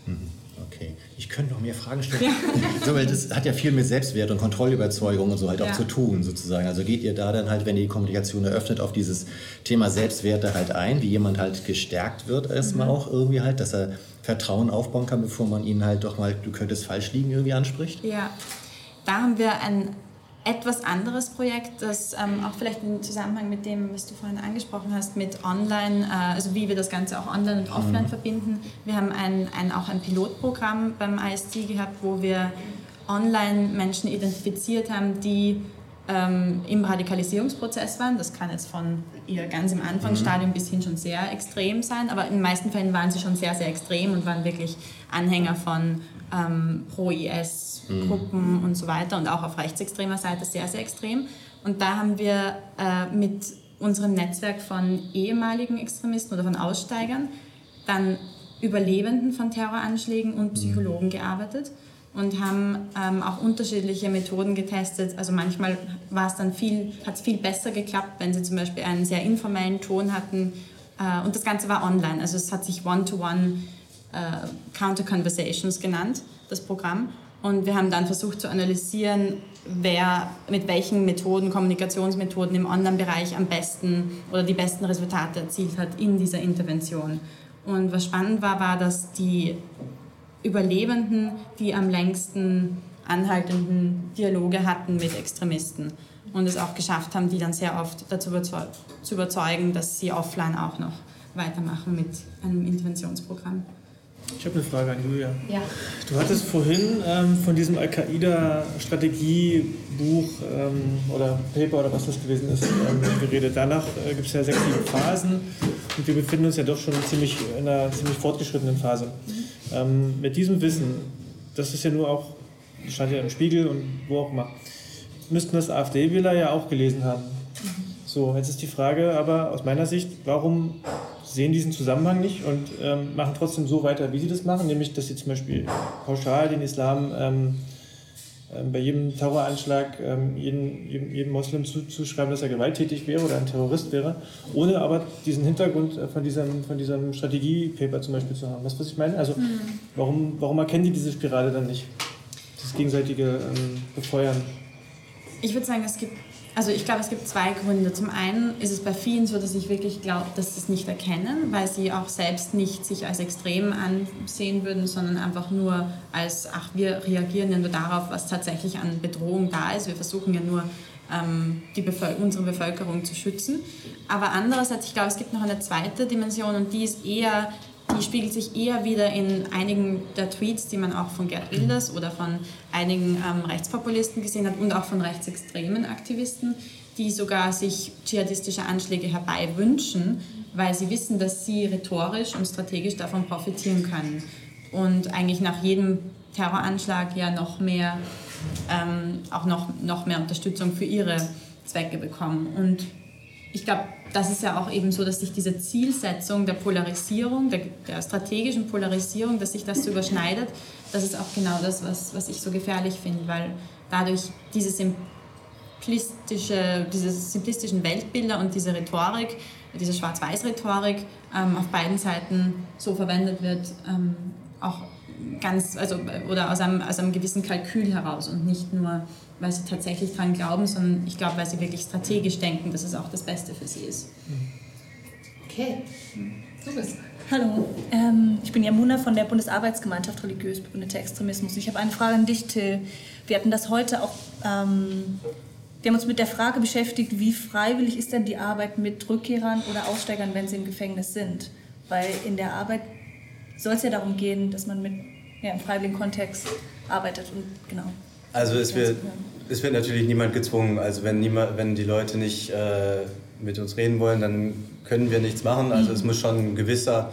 Mhm. Okay, ich könnte noch mehr Fragen stellen. Ja. so, weil das hat ja viel mit Selbstwert und Kontrollüberzeugung und so halt auch ja. zu tun, sozusagen. Also geht ihr da dann halt, wenn ihr die Kommunikation eröffnet, auf dieses Thema Selbstwerte halt ein, wie jemand halt gestärkt wird, erstmal mhm. auch irgendwie halt, dass er Vertrauen aufbauen kann, bevor man ihn halt doch mal, du könntest falsch liegen, irgendwie anspricht? Ja, da haben wir ein etwas anderes Projekt, das ähm, auch vielleicht im Zusammenhang mit dem, was du vorhin angesprochen hast, mit Online, äh, also wie wir das Ganze auch online und offline mhm. verbinden. Wir haben ein, ein, auch ein Pilotprogramm beim IST gehabt, wo wir online Menschen identifiziert haben, die ähm, im Radikalisierungsprozess waren. Das kann jetzt von ihr ganz im Anfangsstadium bis hin schon sehr extrem sein, aber in den meisten Fällen waren sie schon sehr, sehr extrem und waren wirklich Anhänger von ähm, Pro-IS-Gruppen mhm. und so weiter und auch auf rechtsextremer Seite sehr, sehr extrem. Und da haben wir äh, mit unserem Netzwerk von ehemaligen Extremisten oder von Aussteigern dann Überlebenden von Terroranschlägen und Psychologen gearbeitet und haben ähm, auch unterschiedliche Methoden getestet. Also manchmal war es dann viel, hat es viel besser geklappt, wenn sie zum Beispiel einen sehr informellen Ton hatten. Äh, und das Ganze war online. Also es hat sich One-to-One äh, Counter Conversations genannt, das Programm. Und wir haben dann versucht zu analysieren, wer mit welchen Methoden, Kommunikationsmethoden im Online-Bereich am besten oder die besten Resultate erzielt hat in dieser Intervention. Und was spannend war, war, dass die Überlebenden die am längsten anhaltenden Dialoge hatten mit Extremisten und es auch geschafft haben, die dann sehr oft dazu zu überzeugen, dass sie offline auch noch weitermachen mit einem Interventionsprogramm. Ich habe eine Frage an Julia. Ja. Du hattest vorhin ähm, von diesem Al-Qaida-Strategiebuch ähm, oder Paper oder was das gewesen ist ähm, geredet. Danach äh, gibt es ja sechs, sieben Phasen und wir befinden uns ja doch schon ziemlich, in einer ziemlich fortgeschrittenen Phase. Ähm, mit diesem Wissen, das ist ja nur auch, stand ja im Spiegel und wo auch immer, müssten das AfD-Wähler ja auch gelesen haben. So, jetzt ist die Frage aber aus meiner Sicht, warum sehen diesen Zusammenhang nicht und ähm, machen trotzdem so weiter, wie sie das machen, nämlich dass sie zum Beispiel pauschal den Islam ähm, ähm, bei jedem Terroranschlag ähm, jeden, jedem, jedem, Moslem zu, zuschreiben, dass er gewalttätig wäre oder ein Terrorist wäre, ohne aber diesen Hintergrund äh, von diesem, von diesem Strategiepaper zum Beispiel zu haben. Weißt du, was ich meine? Also mhm. warum, warum erkennen die diese Spirale dann nicht? Das gegenseitige ähm, Befeuern. Ich würde sagen, es gibt also ich glaube, es gibt zwei Gründe. Zum einen ist es bei vielen so, dass ich wirklich glaube, dass sie es nicht erkennen, weil sie auch selbst nicht sich als extrem ansehen würden, sondern einfach nur als, ach, wir reagieren ja nur darauf, was tatsächlich an Bedrohung da ist. Wir versuchen ja nur, ähm, die Bevölker unsere Bevölkerung zu schützen. Aber andererseits, ich glaube, es gibt noch eine zweite Dimension und die ist eher die spiegelt sich eher wieder in einigen der Tweets, die man auch von Gerd Wilders oder von einigen ähm, Rechtspopulisten gesehen hat und auch von rechtsextremen Aktivisten, die sogar sich dschihadistische Anschläge herbeiwünschen, weil sie wissen, dass sie rhetorisch und strategisch davon profitieren können und eigentlich nach jedem Terroranschlag ja noch mehr, ähm, auch noch, noch mehr Unterstützung für ihre Zwecke bekommen. Und ich glaube, das ist ja auch eben so, dass sich diese Zielsetzung der Polarisierung, der, der, strategischen Polarisierung, dass sich das so überschneidet, das ist auch genau das, was, was ich so gefährlich finde, weil dadurch diese simplistische, diese simplistischen Weltbilder und diese Rhetorik, diese Schwarz-Weiß-Rhetorik ähm, auf beiden Seiten so verwendet wird, ähm, auch ganz, also, oder aus einem, aus einem gewissen Kalkül heraus und nicht nur, weil sie tatsächlich daran glauben, sondern ich glaube, weil sie wirklich strategisch denken, dass es auch das Beste für sie ist. Okay, du bist. Hallo, ähm, ich bin Jamuna von der Bundesarbeitsgemeinschaft Religiös begründeter Extremismus. Ich habe eine Frage an dich, Till. Wir hatten das heute auch, ähm, wir haben uns mit der Frage beschäftigt, wie freiwillig ist denn die Arbeit mit Rückkehrern oder Aussteigern, wenn sie im Gefängnis sind? Weil in der Arbeit soll es ja darum gehen, dass man mit, ja, im freiwilligen Kontext arbeitet und genau. Also es wird, es wird natürlich niemand gezwungen. Also wenn, niemand, wenn die Leute nicht äh, mit uns reden wollen, dann können wir nichts machen. Also mhm. es muss schon ein gewisser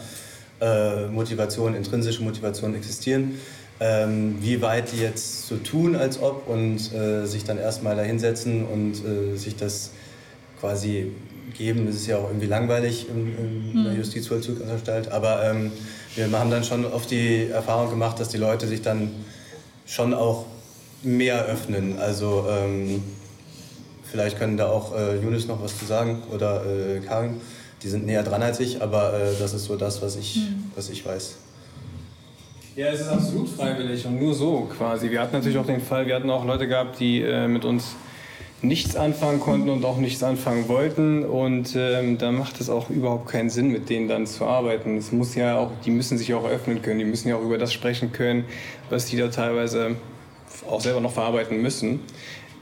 äh, Motivation, intrinsische Motivation existieren. Ähm, wie weit die jetzt so tun, als ob und äh, sich dann erstmal da hinsetzen und äh, sich das quasi geben, das ist ja auch irgendwie langweilig in, in der mhm. Justizvollzugsanstalt. Aber ähm, wir haben dann schon oft die Erfahrung gemacht, dass die Leute sich dann schon auch mehr öffnen. Also ähm, vielleicht können da auch äh, Junis noch was zu sagen oder äh, Karin. Die sind näher dran als ich, aber äh, das ist so das, was ich, mhm. was ich weiß. Ja, es ist absolut freiwillig und nur so quasi. Wir hatten natürlich auch den Fall, wir hatten auch Leute gehabt, die äh, mit uns nichts anfangen konnten und auch nichts anfangen wollten. Und ähm, da macht es auch überhaupt keinen Sinn, mit denen dann zu arbeiten. Es muss ja auch, die müssen sich auch öffnen können, die müssen ja auch über das sprechen können, was die da teilweise auch selber noch verarbeiten müssen.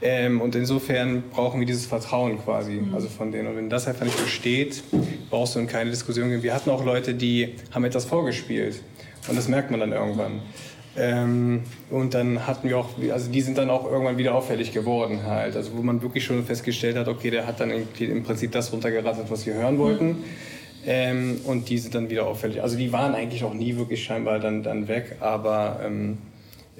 Ähm, und insofern brauchen wir dieses Vertrauen quasi, mhm. also von denen. Und wenn das einfach nicht besteht, brauchst du in keine Diskussion gehen. Wir hatten auch Leute, die haben etwas vorgespielt. Und das merkt man dann irgendwann. Ähm, und dann hatten wir auch, also die sind dann auch irgendwann wieder auffällig geworden halt. Also wo man wirklich schon festgestellt hat, okay, der hat dann im Prinzip das runtergerattert, was wir hören wollten. Mhm. Ähm, und die sind dann wieder auffällig. Also die waren eigentlich auch nie wirklich scheinbar dann, dann weg, aber ähm,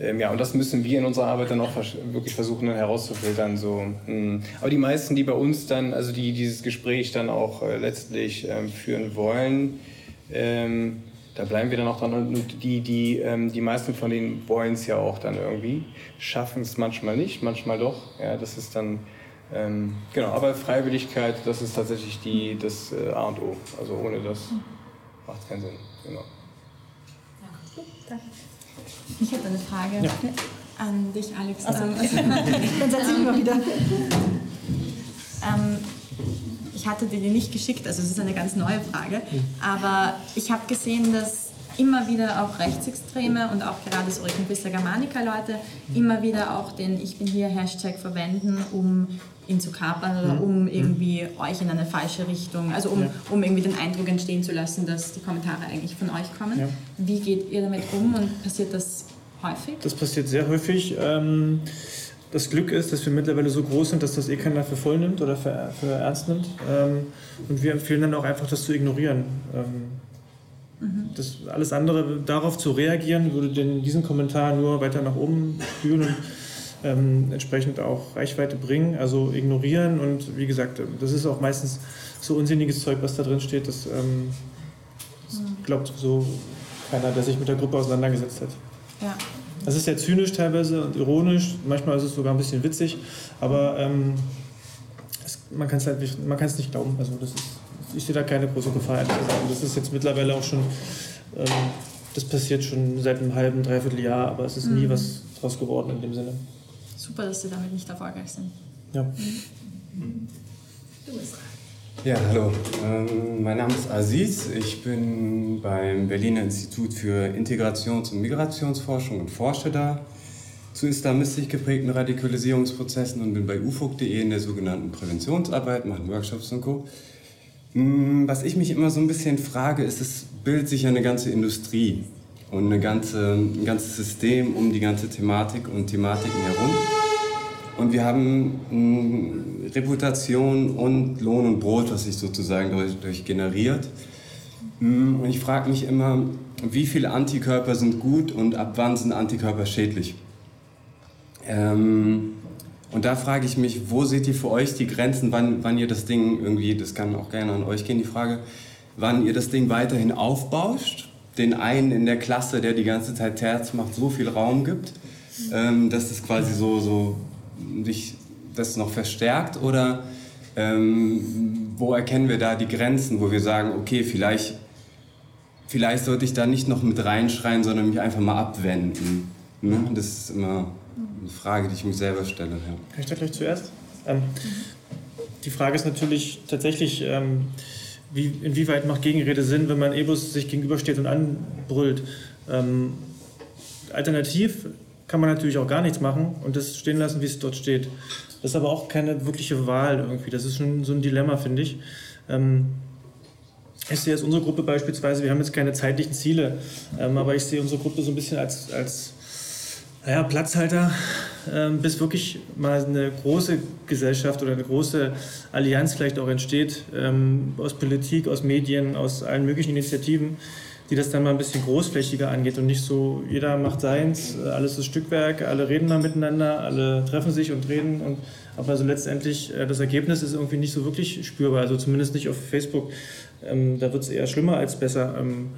ähm, ja, und das müssen wir in unserer Arbeit dann auch vers wirklich versuchen dann herauszufiltern. So. Hm. Aber die meisten, die bei uns dann, also die dieses Gespräch dann auch äh, letztlich ähm, führen wollen, ähm, da bleiben wir dann auch dran. Und die, die, ähm, die meisten von denen wollen es ja auch dann irgendwie, schaffen es manchmal nicht, manchmal doch. Ja, das ist dann, ähm, genau, aber Freiwilligkeit, das ist tatsächlich die, das äh, A und O. Also ohne das macht es keinen Sinn. Genau. Danke. Ich hätte eine Frage ja. an dich, Alex. So, ähm, Dann setze ich mich mal wieder. Ähm, ich hatte dir die nicht geschickt, also es ist eine ganz neue Frage, aber ich habe gesehen, dass immer wieder auch Rechtsextreme und auch gerade so Reconquista Germanica Leute immer wieder auch den Ich bin hier Hashtag verwenden, um ihn zu kapern oder mhm. um irgendwie euch in eine falsche Richtung, also um, um irgendwie den Eindruck entstehen zu lassen, dass die Kommentare eigentlich von euch kommen. Ja. Wie geht ihr damit um und passiert das häufig? Das passiert sehr häufig. Ähm, das Glück ist, dass wir mittlerweile so groß sind, dass das eh keiner für voll nimmt oder für, für ernst nimmt. Ähm, und wir empfehlen dann auch einfach, das zu ignorieren. Ähm, mhm. Das, alles andere, darauf zu reagieren, würde den, diesen Kommentar nur weiter nach oben spülen und ähm, entsprechend auch Reichweite bringen. Also ignorieren und wie gesagt, das ist auch meistens so unsinniges Zeug, was da drin steht. Das, ähm, das mhm. glaubt so keiner, der sich mit der Gruppe auseinandergesetzt hat. Ja. Das ist ja zynisch teilweise und ironisch, manchmal ist es sogar ein bisschen witzig, aber ähm, es, man kann es halt man nicht glauben. Also das ist, ich sehe da keine große Gefahr. Das ist jetzt mittlerweile auch schon, ähm, das passiert schon seit einem halben, dreiviertel Jahr, aber es ist mhm. nie was draus geworden in dem Sinne. Super, dass Sie damit nicht erfolgreich sind. Ja. Mhm. Du bist dran. Ja, hallo. Ähm, mein Name ist Aziz. Ich bin beim Berliner Institut für Integrations- und Migrationsforschung und forsche da zu islamistisch geprägten Radikalisierungsprozessen und bin bei ufog.de in der sogenannten Präventionsarbeit, mache Workshops und Co. Mm, was ich mich immer so ein bisschen frage, ist, es bildet sich ja eine ganze Industrie und eine ganze, ein ganzes System um die ganze Thematik und Thematiken herum. Und wir haben mh, Reputation und Lohn und Brot, was sich sozusagen durch, durch generiert. Und ich frage mich immer, wie viele Antikörper sind gut und ab wann sind Antikörper schädlich? Ähm, und da frage ich mich, wo seht ihr für euch die Grenzen, wann, wann ihr das Ding irgendwie, das kann auch gerne an euch gehen, die Frage, wann ihr das Ding weiterhin aufbauscht, den einen in der Klasse, der die ganze Zeit Terz macht, so viel Raum gibt, ähm, dass das quasi so, so sich das noch verstärkt oder ähm, wo erkennen wir da die Grenzen, wo wir sagen, okay, vielleicht, vielleicht sollte ich da nicht noch mit reinschreien, sondern mich einfach mal abwenden. Ne? Das ist immer eine Frage, die ich mich selber stelle. Ja. Kann ich da gleich zuerst? Ähm, die Frage ist natürlich tatsächlich, ähm, wie, inwieweit macht Gegenrede Sinn, wenn man Ebus sich gegenübersteht und anbrüllt. Ähm, alternativ kann man natürlich auch gar nichts machen und das stehen lassen, wie es dort steht. Das ist aber auch keine wirkliche Wahl irgendwie. Das ist schon so ein Dilemma, finde ich. Ähm, ich sehe jetzt unsere Gruppe beispielsweise, wir haben jetzt keine zeitlichen Ziele, ähm, aber ich sehe unsere Gruppe so ein bisschen als, als naja, Platzhalter, ähm, bis wirklich mal eine große Gesellschaft oder eine große Allianz vielleicht auch entsteht, ähm, aus Politik, aus Medien, aus allen möglichen Initiativen die das dann mal ein bisschen großflächiger angeht und nicht so, jeder macht seins, äh, alles ist Stückwerk, alle reden mal miteinander, alle treffen sich und reden. Und, aber so letztendlich, äh, das Ergebnis ist irgendwie nicht so wirklich spürbar, also zumindest nicht auf Facebook. Ähm, da wird es eher schlimmer als besser. Ähm,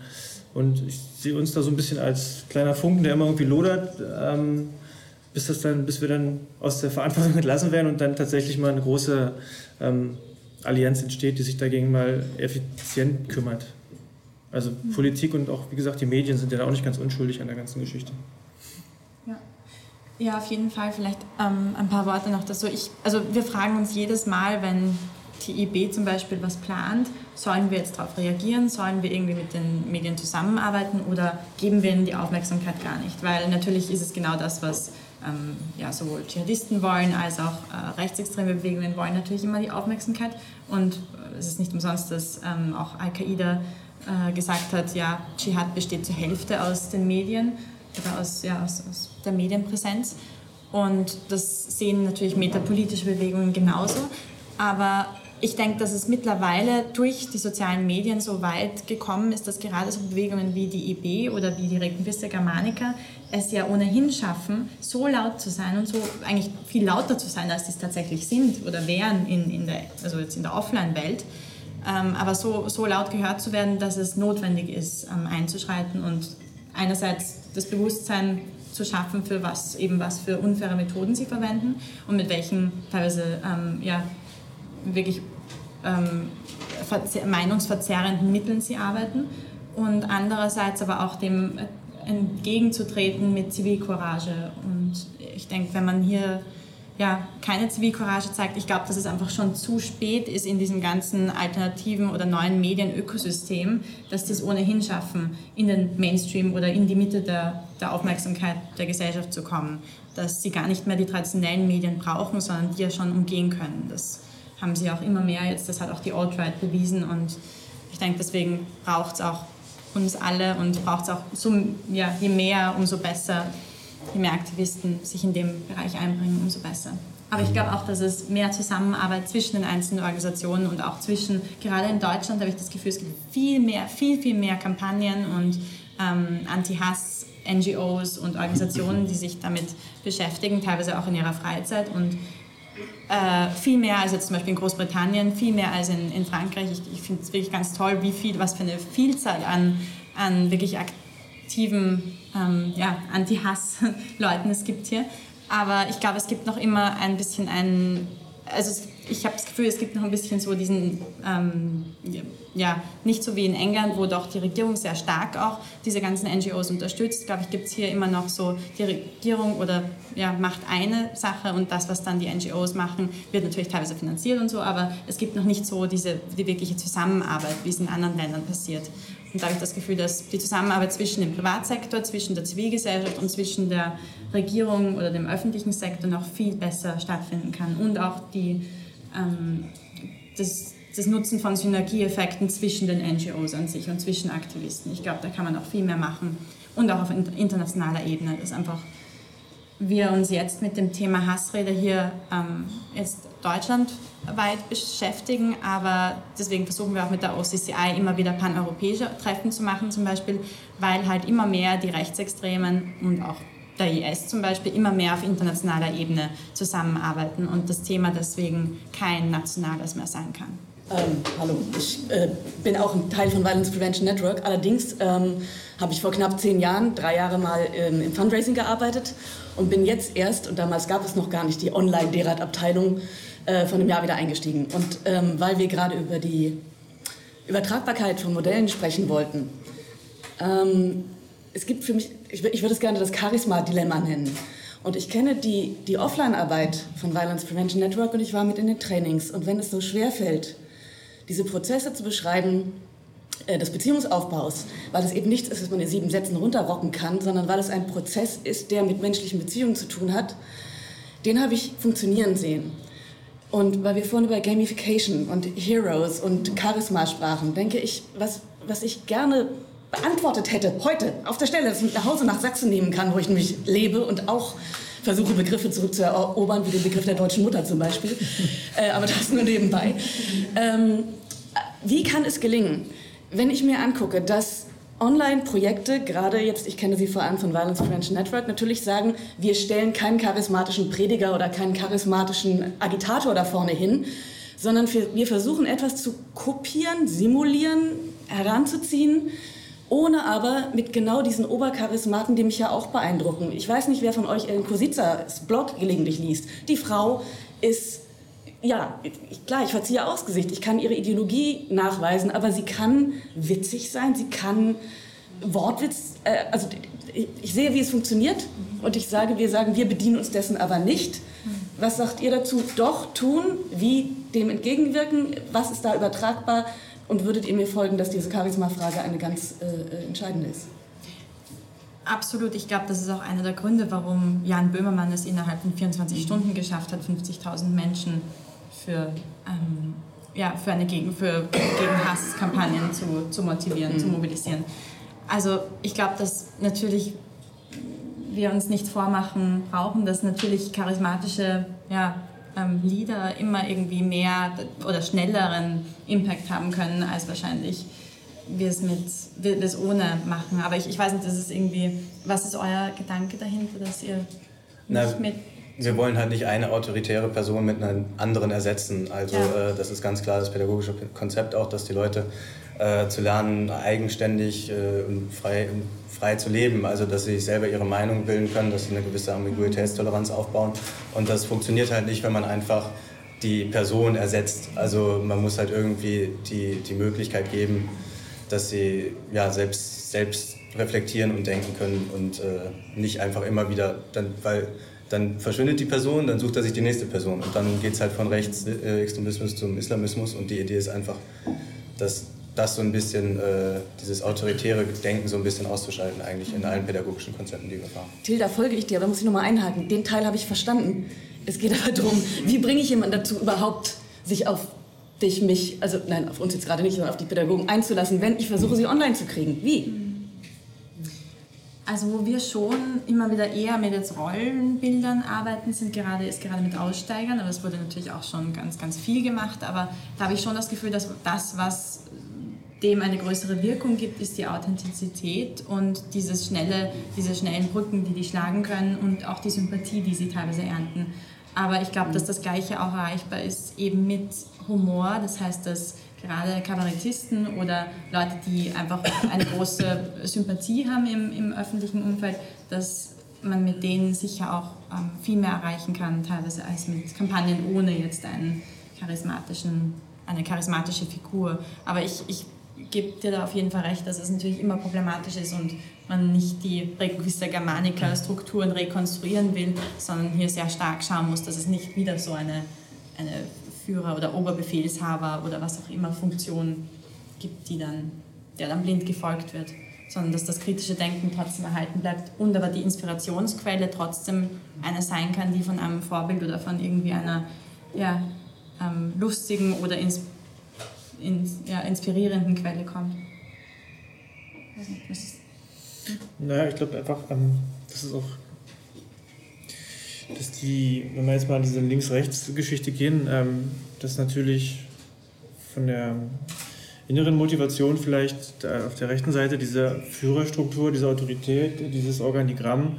und ich sehe uns da so ein bisschen als kleiner Funken, der immer irgendwie lodert, ähm, bis, das dann, bis wir dann aus der Verantwortung entlassen werden und dann tatsächlich mal eine große ähm, Allianz entsteht, die sich dagegen mal effizient kümmert. Also Politik und auch, wie gesagt, die Medien sind ja auch nicht ganz unschuldig an der ganzen Geschichte. Ja, ja auf jeden Fall vielleicht ähm, ein paar Worte noch dazu. Ich, also wir fragen uns jedes Mal, wenn die IB zum Beispiel was plant, sollen wir jetzt darauf reagieren, sollen wir irgendwie mit den Medien zusammenarbeiten oder geben wir ihnen die Aufmerksamkeit gar nicht? Weil natürlich ist es genau das, was ähm, ja, sowohl Dschihadisten wollen als auch äh, rechtsextreme Bewegungen wollen natürlich immer die Aufmerksamkeit und äh, es ist nicht umsonst, dass ähm, auch Al-Qaida äh, gesagt hat, ja, Dschihad besteht zur Hälfte aus den Medien. oder aus, ja, aus, aus der Medienpräsenz. Und das sehen natürlich metapolitische Bewegungen genauso. Aber ich denke, dass es mittlerweile durch die sozialen Medien so weit gekommen ist, dass gerade so Bewegungen wie die IB oder wie die Regenbisse Germanica es ja ohnehin schaffen, so laut zu sein und so eigentlich viel lauter zu sein, als sie es tatsächlich sind oder wären in, in der, also der Offline-Welt. Ähm, aber so, so laut gehört zu werden, dass es notwendig ist, ähm, einzuschreiten und einerseits das Bewusstsein zu schaffen, für was eben was für unfaire Methoden sie verwenden und mit welchen teilweise ähm, ja, wirklich ähm, meinungsverzerrenden Mitteln sie arbeiten und andererseits aber auch dem entgegenzutreten mit Zivilcourage. Und ich denke, wenn man hier ja, keine Zivilcourage zeigt, ich glaube, dass es einfach schon zu spät ist in diesem ganzen alternativen oder neuen Medienökosystem, dass die es ohnehin schaffen, in den Mainstream oder in die Mitte der, der Aufmerksamkeit der Gesellschaft zu kommen. Dass sie gar nicht mehr die traditionellen Medien brauchen, sondern die ja schon umgehen können. Das haben sie auch immer mehr jetzt, das hat auch die Alt-Right bewiesen und ich denke, deswegen braucht es auch uns alle und braucht es auch so, ja, je mehr, umso besser, je mehr Aktivisten sich in dem Bereich einbringen, umso besser. Aber ich glaube auch, dass es mehr Zusammenarbeit zwischen den einzelnen Organisationen und auch zwischen, gerade in Deutschland habe ich das Gefühl, es gibt viel mehr, viel, viel mehr Kampagnen und ähm, Anti-Hass, NGOs und Organisationen, die sich damit beschäftigen, teilweise auch in ihrer Freizeit und äh, viel mehr als jetzt zum Beispiel in Großbritannien, viel mehr als in, in Frankreich. Ich, ich finde es wirklich ganz toll, wie viel, was für eine Vielzahl an, an wirklich aktiven ähm, ja, Anti-Hass-Leuten es gibt hier. Aber ich glaube, es gibt noch immer ein bisschen ein, also es ich habe das Gefühl, es gibt noch ein bisschen so diesen, ähm, ja, nicht so wie in England, wo doch die Regierung sehr stark auch diese ganzen NGOs unterstützt. Glaube ich, gibt es hier immer noch so, die Regierung oder ja, macht eine Sache und das, was dann die NGOs machen, wird natürlich teilweise finanziert und so, aber es gibt noch nicht so diese, die wirkliche Zusammenarbeit, wie es in anderen Ländern passiert. Und da habe ich das Gefühl, dass die Zusammenarbeit zwischen dem Privatsektor, zwischen der Zivilgesellschaft und zwischen der Regierung oder dem öffentlichen Sektor noch viel besser stattfinden kann und auch die ähm, das, das Nutzen von Synergieeffekten zwischen den NGOs an sich und zwischen Aktivisten. Ich glaube, da kann man auch viel mehr machen und auch auf internationaler Ebene, dass einfach wir uns jetzt mit dem Thema Hassrede hier ähm, jetzt deutschlandweit beschäftigen, aber deswegen versuchen wir auch mit der OCCI immer wieder paneuropäische Treffen zu machen, zum Beispiel, weil halt immer mehr die Rechtsextremen und auch der IS zum Beispiel immer mehr auf internationaler Ebene zusammenarbeiten und das Thema deswegen kein nationales mehr sein kann. Ähm, hallo, ich äh, bin auch ein Teil von Violence Prevention Network. Allerdings ähm, habe ich vor knapp zehn Jahren, drei Jahre mal ähm, im Fundraising gearbeitet und bin jetzt erst, und damals gab es noch gar nicht die Online-Derat-Abteilung, äh, von einem Jahr wieder eingestiegen. Und ähm, weil wir gerade über die Übertragbarkeit von Modellen sprechen wollten, ähm, es gibt für mich, ich, ich würde es gerne das Charisma-Dilemma nennen. Und ich kenne die, die Offline-Arbeit von Violence Prevention Network und ich war mit in den Trainings. Und wenn es so schwer fällt, diese Prozesse zu beschreiben, äh, des Beziehungsaufbaus, weil es eben nichts ist, was man in sieben Sätzen runterrocken kann, sondern weil es ein Prozess ist, der mit menschlichen Beziehungen zu tun hat, den habe ich funktionieren sehen. Und weil wir vorhin über Gamification und Heroes und Charisma sprachen, denke ich, was, was ich gerne beantwortet hätte, heute auf der Stelle, dass ich mit nach Hause nach Sachsen nehmen kann, wo ich nämlich lebe und auch versuche, Begriffe zurückzuerobern, wie den Begriff der deutschen Mutter zum Beispiel. äh, aber das nur nebenbei. Ähm, wie kann es gelingen, wenn ich mir angucke, dass Online-Projekte, gerade jetzt, ich kenne sie vor allem von Violence Prevention Network, natürlich sagen, wir stellen keinen charismatischen Prediger oder keinen charismatischen Agitator da vorne hin, sondern wir versuchen etwas zu kopieren, simulieren, heranzuziehen, ohne aber mit genau diesen Obercharismaten, die mich ja auch beeindrucken. Ich weiß nicht, wer von euch Ellen Kosicas Blog gelegentlich liest. Die Frau ist, ja, ich, klar, ich verziehe aus Gesicht, ich kann ihre Ideologie nachweisen, aber sie kann witzig sein, sie kann Wortwitz, äh, also ich, ich sehe, wie es funktioniert und ich sage, wir sagen, wir bedienen uns dessen aber nicht. Was sagt ihr dazu? Doch tun, wie dem entgegenwirken, was ist da übertragbar? Und würdet ihr mir folgen, dass diese Charisma-Frage eine ganz äh, äh, entscheidende ist? Absolut. Ich glaube, das ist auch einer der Gründe, warum Jan Böhmermann es innerhalb von 24 mhm. Stunden geschafft hat, 50.000 Menschen für, ähm, ja, für, eine Gegen, für gegen Hasskampagnen zu, zu motivieren, mhm. zu mobilisieren. Also ich glaube, dass natürlich wir uns nichts vormachen brauchen, dass natürlich charismatische ja, ähm, Lieder immer irgendwie mehr oder schnelleren Impact haben können, als wahrscheinlich wir es mit wir es ohne machen. Aber ich, ich weiß nicht, das ist irgendwie, was ist euer Gedanke dahinter, dass ihr Na, nicht mit wir wollen halt nicht eine autoritäre Person mit einer anderen ersetzen. Also Ja. äh, das ist ganz klar das pädagogische Konzept auch, dass die Leute äh, zu lernen, eigenständig äh, und frei, frei zu leben. Also dass sie sich selber ihre Meinung bilden können, dass sie eine gewisse Ambiguitätstoleranz aufbauen. Und das funktioniert halt nicht, wenn man einfach die Person ersetzt. Also man muss halt irgendwie die, die Möglichkeit geben, dass sie ja, selbst, selbst reflektieren und denken können und äh, nicht einfach immer wieder, dann, weil dann verschwindet die Person, dann sucht er sich die nächste Person und dann geht es halt von Rechtsextremismus zum Islamismus und die Idee ist einfach, dass das so ein bisschen, äh, dieses autoritäre Denken so ein bisschen auszuschalten eigentlich in allen pädagogischen Konzepten, die wir fahren. Till, da folge ich dir, aber da muss ich nochmal einhaken. Den Teil habe ich verstanden. Es geht aber darum, wie bringe ich jemanden dazu, überhaupt sich auf dich, mich, also nein, auf uns jetzt gerade nicht, sondern auf die Pädagogen einzulassen, wenn ich versuche, sie online zu kriegen. Wie? Also wo wir schon immer wieder eher mit jetzt Rollenbildern arbeiten, sind gerade, ist gerade mit Aussteigern, aber es wurde natürlich auch schon ganz, ganz viel gemacht, aber da habe ich schon das Gefühl, dass das, was dem eine größere Wirkung gibt, ist die Authentizität und dieses schnelle, diese schnellen Brücken, die die schlagen können und auch die Sympathie, die sie teilweise ernten. Aber ich glaube, dass das Gleiche auch erreichbar ist eben mit Humor. Das heißt, dass gerade Kabarettisten oder Leute, die einfach eine große Sympathie haben im, im öffentlichen Umfeld, dass man mit denen sicher auch ähm, viel mehr erreichen kann, teilweise als mit Kampagnen ohne jetzt einen charismatischen, eine charismatische Figur. Aber ich, ich gebe dir da auf jeden Fall recht, dass es natürlich immer problematisch ist und man nicht die Reconquista Germanica Strukturen rekonstruieren will, sondern hier sehr stark schauen muss, dass es nicht wieder so eine, eine Führer- oder Oberbefehlshaber oder was auch immer Funktion gibt, die dann, der dann blind gefolgt wird, sondern dass das kritische Denken trotzdem erhalten bleibt und aber die Inspirationsquelle trotzdem eine sein kann, die von einem Vorbild oder von irgendwie einer ja, ähm, lustigen oder ins, ins, ja, inspirierenden Quelle kommt. Naja, ich glaube einfach, ähm, das ist auch, dass die, wenn wir jetzt mal an diese Links-Rechts-Geschichte gehen, ähm, dass natürlich von der inneren Motivation vielleicht da auf der rechten Seite diese Führerstruktur, diese Autorität, dieses Organigramm,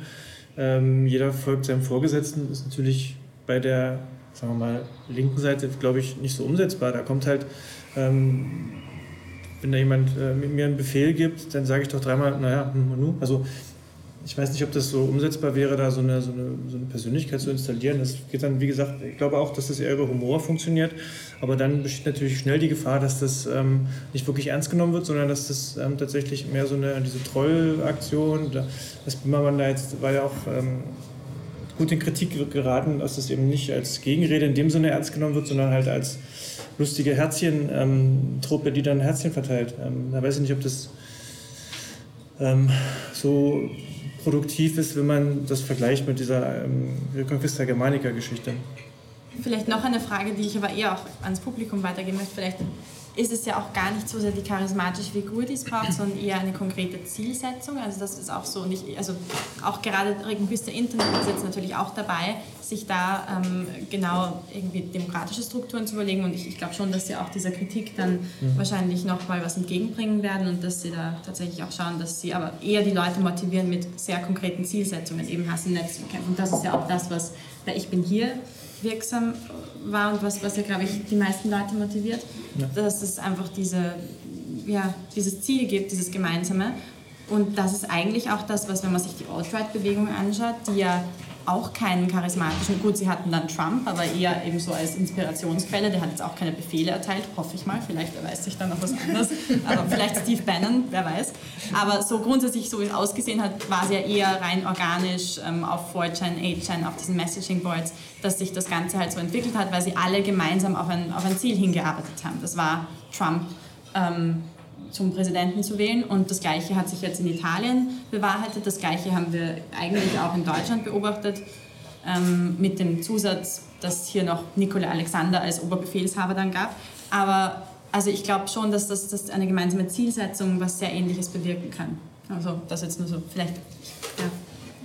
ähm, jeder folgt seinem Vorgesetzten, ist natürlich bei der, sagen wir mal, linken Seite, glaube ich, nicht so umsetzbar. Da kommt halt, ähm, wenn da jemand äh, mir einen Befehl gibt, dann sage ich doch dreimal, naja, hm, und nu? Also ich weiß nicht, ob das so umsetzbar wäre, da so eine, so, eine, so eine Persönlichkeit zu installieren. Das geht dann, wie gesagt, ich glaube auch, dass das eher über Humor funktioniert. Aber dann besteht natürlich schnell die Gefahr, dass das ähm, nicht wirklich ernst genommen wird, sondern dass das ähm, tatsächlich mehr so eine, diese Trollaktion, das Bimmermann da jetzt war ja auch ähm, gut in Kritik geraten, dass das eben nicht als Gegenrede in dem Sinne ernst genommen wird, sondern halt als lustige Herzchen-Truppe, die dann Herzchen verteilt. Ähm, da weiß ich nicht, ob das ähm, so produktiv ist, wenn man das vergleicht mit dieser ähm, Reconquista Germanica-Geschichte. Vielleicht noch eine Frage, die ich aber eher auch ans Publikum weitergeben möchte. Vielleicht ist es ja auch gar nicht so sehr die charismatische Figur, die es braucht, sondern eher eine konkrete Zielsetzung. Also das ist auch so nicht, also auch gerade Reconquista Internet ist jetzt natürlich auch dabei, sich da ähm, genau irgendwie demokratische Strukturen zu überlegen. Und ich, ich glaube schon, dass sie auch dieser Kritik dann Mhm. wahrscheinlich noch mal was entgegenbringen werden und dass sie da tatsächlich auch schauen, dass sie aber eher die Leute motivieren mit sehr konkreten Zielsetzungen, eben Hass im Netz zu bekämpfen. Und das ist ja auch das, was bei Ich bin hier wirksam war und was, was ja, glaube ich, die meisten Leute motiviert, Ja. dass es einfach diese, ja, dieses Ziel gibt, dieses Gemeinsame. Und das ist eigentlich auch das, was, wenn man sich die Alt-Right-Bewegung anschaut, die ja auch keinen charismatischen, gut, sie hatten dann Trump, aber eher eben so als Inspirationsquelle, der hat jetzt auch keine Befehle erteilt, hoffe ich mal, vielleicht erweist sich dann noch was anderes, aber vielleicht Steve Bannon, wer weiß. Aber so grundsätzlich, so wie es ausgesehen hat, war es ja eher rein organisch ähm, auf 4chan, 8chan, auf diesen Messaging-Boards, dass sich das Ganze halt so entwickelt hat, weil sie alle gemeinsam auf ein, auf ein Ziel hingearbeitet haben. Das war Trump ähm, zum Präsidenten zu wählen. Und das Gleiche hat sich jetzt in Italien bewahrheitet. Das Gleiche haben wir eigentlich auch in Deutschland beobachtet, ähm, mit dem Zusatz, dass hier noch Nikola Alexander als Oberbefehlshaber dann gab. Aber also ich glaube schon, dass das, das eine gemeinsame Zielsetzung was sehr Ähnliches bewirken kann. Also das jetzt nur so vielleicht. Ja.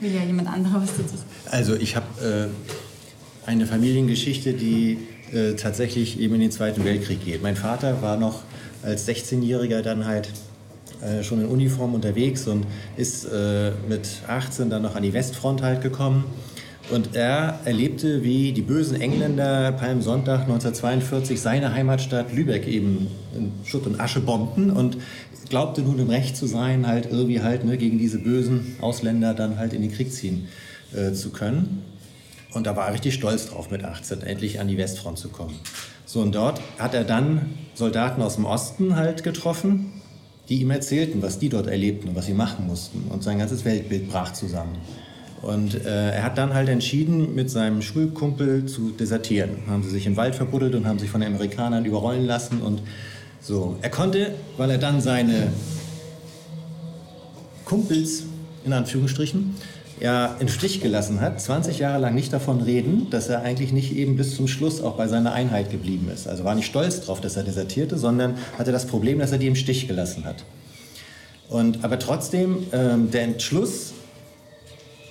will ja jemand anderer was dazu sagen. Also ich habe äh, eine Familiengeschichte, die äh, tatsächlich eben in den Zweiten Weltkrieg geht. Mein Vater war noch als 16-Jähriger dann halt äh, schon in Uniform unterwegs und ist äh, mit 18 dann noch an die Westfront halt gekommen. Und er erlebte, wie die bösen Engländer Palmsonntag 1942 seine Heimatstadt Lübeck eben in Schutt und Asche bombten und glaubte nun im Recht zu sein, halt irgendwie halt ne, gegen diese bösen Ausländer dann halt in den Krieg ziehen äh, zu können. Und da war er richtig stolz drauf, mit 18 endlich an die Westfront zu kommen. So, und dort hat er dann Soldaten aus dem Osten halt getroffen, die ihm erzählten, was die dort erlebten und was sie machen mussten. Und sein ganzes Weltbild brach zusammen. Und äh, er hat dann halt entschieden, mit seinem Schulkumpel zu desertieren. Haben sie sich im Wald verbuddelt und haben sich von den Amerikanern überrollen lassen. Und so, er konnte, weil er dann seine Kumpels, in Anführungsstrichen, ja im Stich gelassen hat, 20 Jahre lang nicht davon reden, dass er eigentlich nicht eben bis zum Schluss auch bei seiner Einheit geblieben ist. Also war nicht stolz darauf, dass er desertierte, sondern hatte das Problem, dass er die im Stich gelassen hat. Und, aber trotzdem, ähm, der Entschluss,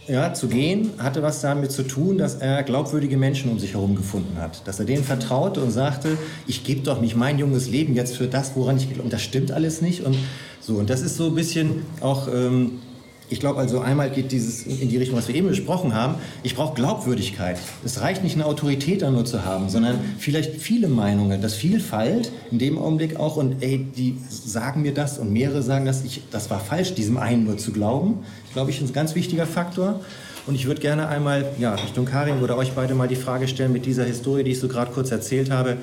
ja, zu gehen, hatte was damit zu tun, dass er glaubwürdige Menschen um sich herum gefunden hat. Dass er denen vertraute und sagte, ich gebe doch nicht mein junges Leben jetzt für das, woran ich glaube. Und das stimmt alles nicht. Und so, und das ist so ein bisschen auch ähm, ich glaube also einmal geht dieses in die Richtung, was wir eben besprochen haben. Ich brauche Glaubwürdigkeit. Es reicht nicht eine Autorität da nur zu haben, sondern vielleicht viele Meinungen, das Vielfalt in dem Augenblick auch und ey, die sagen mir das und mehrere sagen das, ich, das war falsch, diesem einen nur zu glauben. Glaube ich, ist ein ganz wichtiger Faktor. Und ich würde gerne einmal ja, Richtung Karin oder euch beide mal die Frage stellen mit dieser Historie, die ich so gerade kurz erzählt habe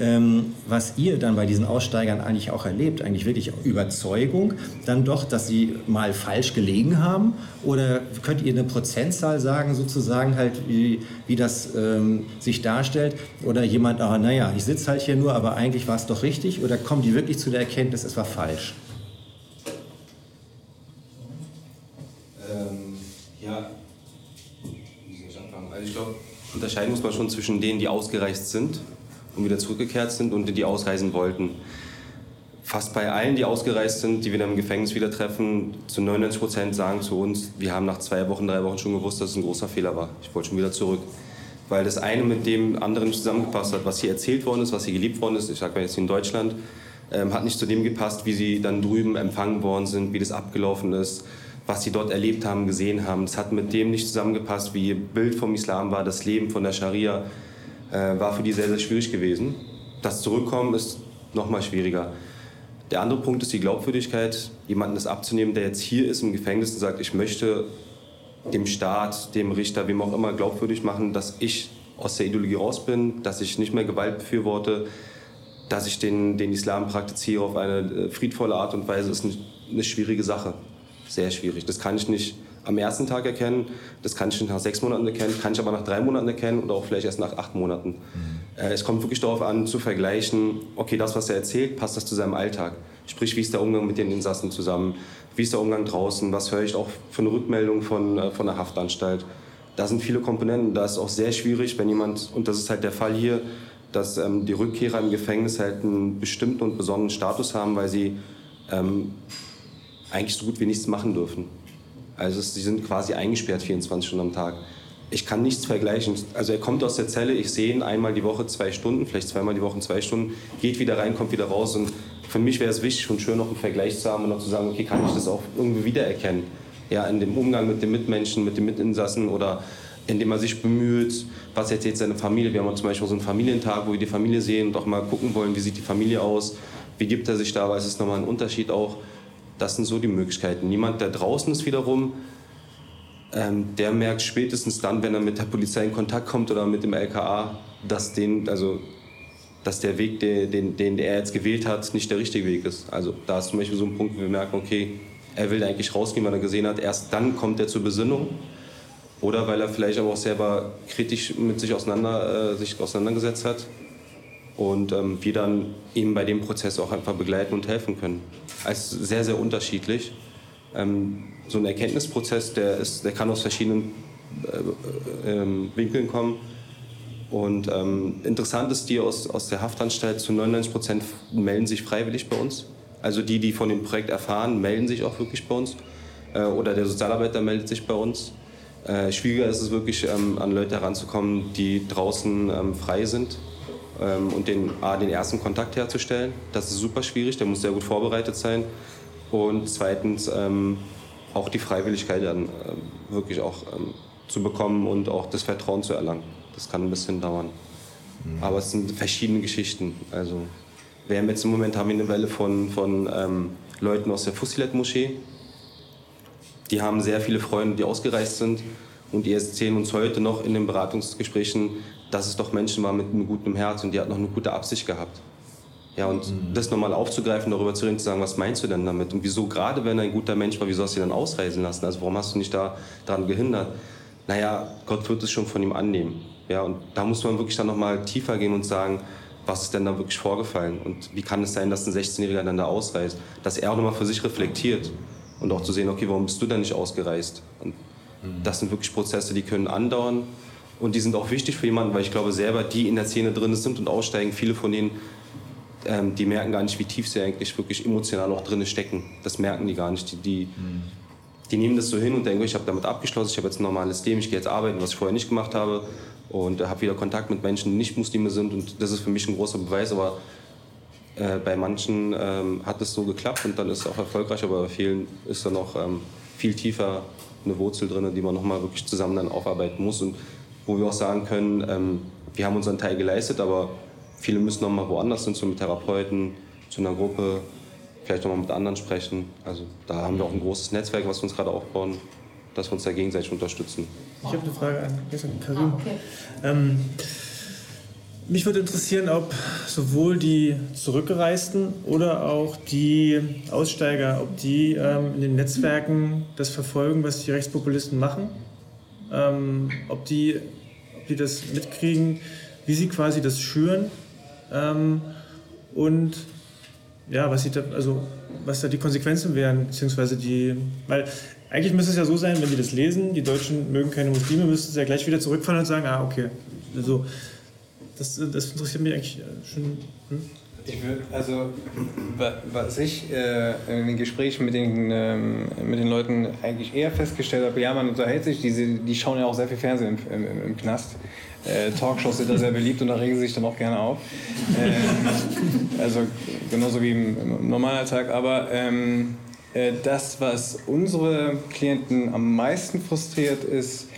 ähm, was ihr dann bei diesen Aussteigern eigentlich auch erlebt, eigentlich wirklich Überzeugung, dann doch, dass sie mal falsch gelegen haben? Oder könnt ihr eine Prozentzahl sagen, sozusagen halt, wie, wie das ähm, sich darstellt? Oder jemand, ah, naja, ich sitze halt hier nur, aber eigentlich war es doch richtig? Oder kommen die wirklich zu der Erkenntnis, es war falsch? Ähm, ja, ich? Also ich glaube, unterscheiden muss man schon zwischen denen, die ausgereist sind und wieder zurückgekehrt sind und die ausreisen wollten. Fast bei allen, die ausgereist sind, die wir dann im Gefängnis wieder treffen, zu 99 Prozent sagen zu uns, wir haben nach zwei Wochen, drei Wochen schon gewusst, dass es ein großer Fehler war. Ich wollte schon wieder zurück. Weil das eine mit dem anderen nicht zusammengepasst hat. Was hier erzählt worden ist, was hier geliebt worden ist, ich sage mal jetzt in Deutschland, ähm, hat nicht zu dem gepasst, wie sie dann drüben empfangen worden sind, wie das abgelaufen ist, was sie dort erlebt haben, gesehen haben. Das hat mit dem nicht zusammengepasst, wie ihr Bild vom Islam war, das Leben von der Scharia äh, war für die sehr, sehr schwierig gewesen. Das Zurückkommen ist noch mal schwieriger. Der andere Punkt ist die Glaubwürdigkeit, jemanden das abzunehmen, der jetzt hier ist im Gefängnis und sagt, ich möchte dem Staat, dem Richter, wem auch immer glaubwürdig machen, dass ich aus der Ideologie raus bin, dass ich nicht mehr Gewalt befürworte, dass ich den, den Islam praktiziere auf eine äh, friedvolle Art und Weise, ist eine, eine schwierige Sache. Sehr schwierig. Das kann ich nicht am ersten Tag erkennen. Das kann ich nach sechs Monaten erkennen, kann ich aber nach drei Monaten erkennen oder auch vielleicht erst nach acht Monaten. Mhm. Äh, es kommt wirklich darauf an, zu vergleichen, okay, das, was er erzählt, passt das zu seinem Alltag? Sprich, wie ist der Umgang mit den Insassen zusammen? Wie ist der Umgang draußen? Was höre ich auch für eine Rückmeldung von, äh, von der Haftanstalt? Da sind viele Komponenten. Da ist auch sehr schwierig, wenn jemand, und das ist halt der Fall hier, dass ähm, die Rückkehrer im Gefängnis halt einen bestimmten und besonderen Status haben, weil sie ähm, eigentlich so gut wie nichts machen dürfen. Also sie sind quasi eingesperrt 24 Stunden am Tag. Ich kann nichts vergleichen. Also er kommt aus der Zelle, ich sehe ihn einmal die Woche zwei Stunden, vielleicht zweimal die Woche zwei Stunden, geht wieder rein, kommt wieder raus. Und für mich wäre es wichtig und schön, noch einen Vergleich zu haben und noch zu sagen, okay, kann ich das auch irgendwie wiedererkennen? Ja, in dem Umgang mit den Mitmenschen, mit den Mitinsassen oder indem er sich bemüht, was erzählt seine Familie. Wir haben zum Beispiel so einen Familientag, wo wir die Familie sehen und auch mal gucken wollen, wie sieht die Familie aus, wie gibt er sich da, weil es ist nochmal ein Unterschied auch das sind so die Möglichkeiten. Niemand, der draußen ist wiederum, ähm, der merkt spätestens dann, wenn er mit der Polizei in Kontakt kommt oder mit dem LKA, dass, den, also, dass der Weg, den, den, den er jetzt gewählt hat, nicht der richtige Weg ist. Also da ist zum Beispiel so ein Punkt, wo wir merken, okay, er will eigentlich rausgehen, weil er gesehen hat, erst dann kommt er zur Besinnung. Oder weil er vielleicht aber auch selber kritisch mit sich, auseinander, äh, sich auseinandergesetzt hat und ähm, wir dann ihm bei dem Prozess auch einfach begleiten und helfen können. Also sehr, sehr unterschiedlich. Ähm, so ein Erkenntnisprozess, der, ist, der kann aus verschiedenen äh, äh, Winkeln kommen. Und ähm, interessant ist, die aus, aus der Haftanstalt zu 99 Prozent melden sich freiwillig bei uns. Also die, die von dem Projekt erfahren, melden sich auch wirklich bei uns. Äh, oder der Sozialarbeiter meldet sich bei uns. Äh, schwieriger ist es wirklich, ähm, an Leute heranzukommen, die draußen ähm, frei sind und den, A, den ersten Kontakt herzustellen. Das ist super schwierig, der muss sehr gut vorbereitet sein. Und zweitens ähm, auch die Freiwilligkeit dann äh, wirklich auch ähm, zu bekommen und auch das Vertrauen zu erlangen. Das kann ein bisschen dauern. Mhm. Aber es sind verschiedene Geschichten. Also wir haben jetzt im Moment haben wir eine Welle von, von ähm, Leuten aus der Fussilet-Moschee. Die haben sehr viele Freunde, die ausgereist sind und die erzählen uns heute noch in den Beratungsgesprächen, dass es doch Menschen waren mit einem guten Herz und die hatten noch eine gute Absicht gehabt. Ja, und mhm. das nochmal aufzugreifen, darüber zu reden, zu sagen, was meinst du denn damit? Und wieso, gerade wenn er ein guter Mensch war, wieso hast du ihn dann ausreisen lassen? Also warum hast du nicht da daran gehindert? Naja, Gott wird es schon von ihm annehmen. Ja, und da muss man wirklich dann nochmal tiefer gehen und sagen, was ist denn da wirklich vorgefallen? Und wie kann es sein, dass ein 16-Jähriger dann da ausreist? Dass er auch nochmal für sich reflektiert und auch zu sehen, okay, warum bist du denn nicht ausgereist? Und mhm. das sind wirklich Prozesse, die können andauern und die sind auch wichtig für jemanden, weil ich glaube selber, die in der Szene drin sind und aussteigen, viele von denen, ähm, die merken gar nicht, wie tief sie eigentlich wirklich emotional auch drin stecken. Das merken die gar nicht. Die, die, die nehmen das so hin und denken, ich habe damit abgeschlossen, ich habe jetzt ein normales Leben, ich gehe jetzt arbeiten, was ich vorher nicht gemacht habe und habe wieder Kontakt mit Menschen, die nicht Muslime sind und das ist für mich ein großer Beweis, aber äh, bei manchen ähm, hat es so geklappt und dann ist es auch erfolgreich, aber bei vielen ist da noch ähm, viel tiefer eine Wurzel drin, die man nochmal wirklich zusammen dann aufarbeiten muss und wo wir auch sagen können, ähm, wir haben unseren Teil geleistet, aber viele müssen nochmal woanders hin, zu einem Therapeuten, zu einer Gruppe, vielleicht nochmal mit anderen sprechen. Also da haben wir auch ein großes Netzwerk, was wir uns gerade aufbauen, dass wir uns da gegenseitig unterstützen. Ich habe eine Frage an Karim. Ah, okay. ähm, mich würde interessieren, ob sowohl die Zurückgereisten oder auch die Aussteiger, ob die ähm, in den Netzwerken das verfolgen, was die Rechtspopulisten machen, ähm, ob, die, die das mitkriegen, wie sie quasi das schüren ähm, und ja, was, da, also, was da die Konsequenzen wären, beziehungsweise die, weil eigentlich müsste es ja so sein, wenn die das lesen, die Deutschen mögen keine Muslime, müssten sie ja gleich wieder zurückfallen und sagen, ah, okay, also das, das interessiert mich eigentlich äh, schon. Hm? Ich würde, also, was ich äh, in den Gesprächen mit den, ähm, mit den Leuten eigentlich eher festgestellt habe, ja, man unterhält sich, diese, die schauen ja auch sehr viel Fernsehen im, im, im Knast. Äh, Talkshows sind da sehr beliebt und da regen sie sich dann auch gerne auf. Äh, also genauso wie im, im Normalalltag. Aber ähm, äh, das, was unsere Klienten am meisten frustriert, ist,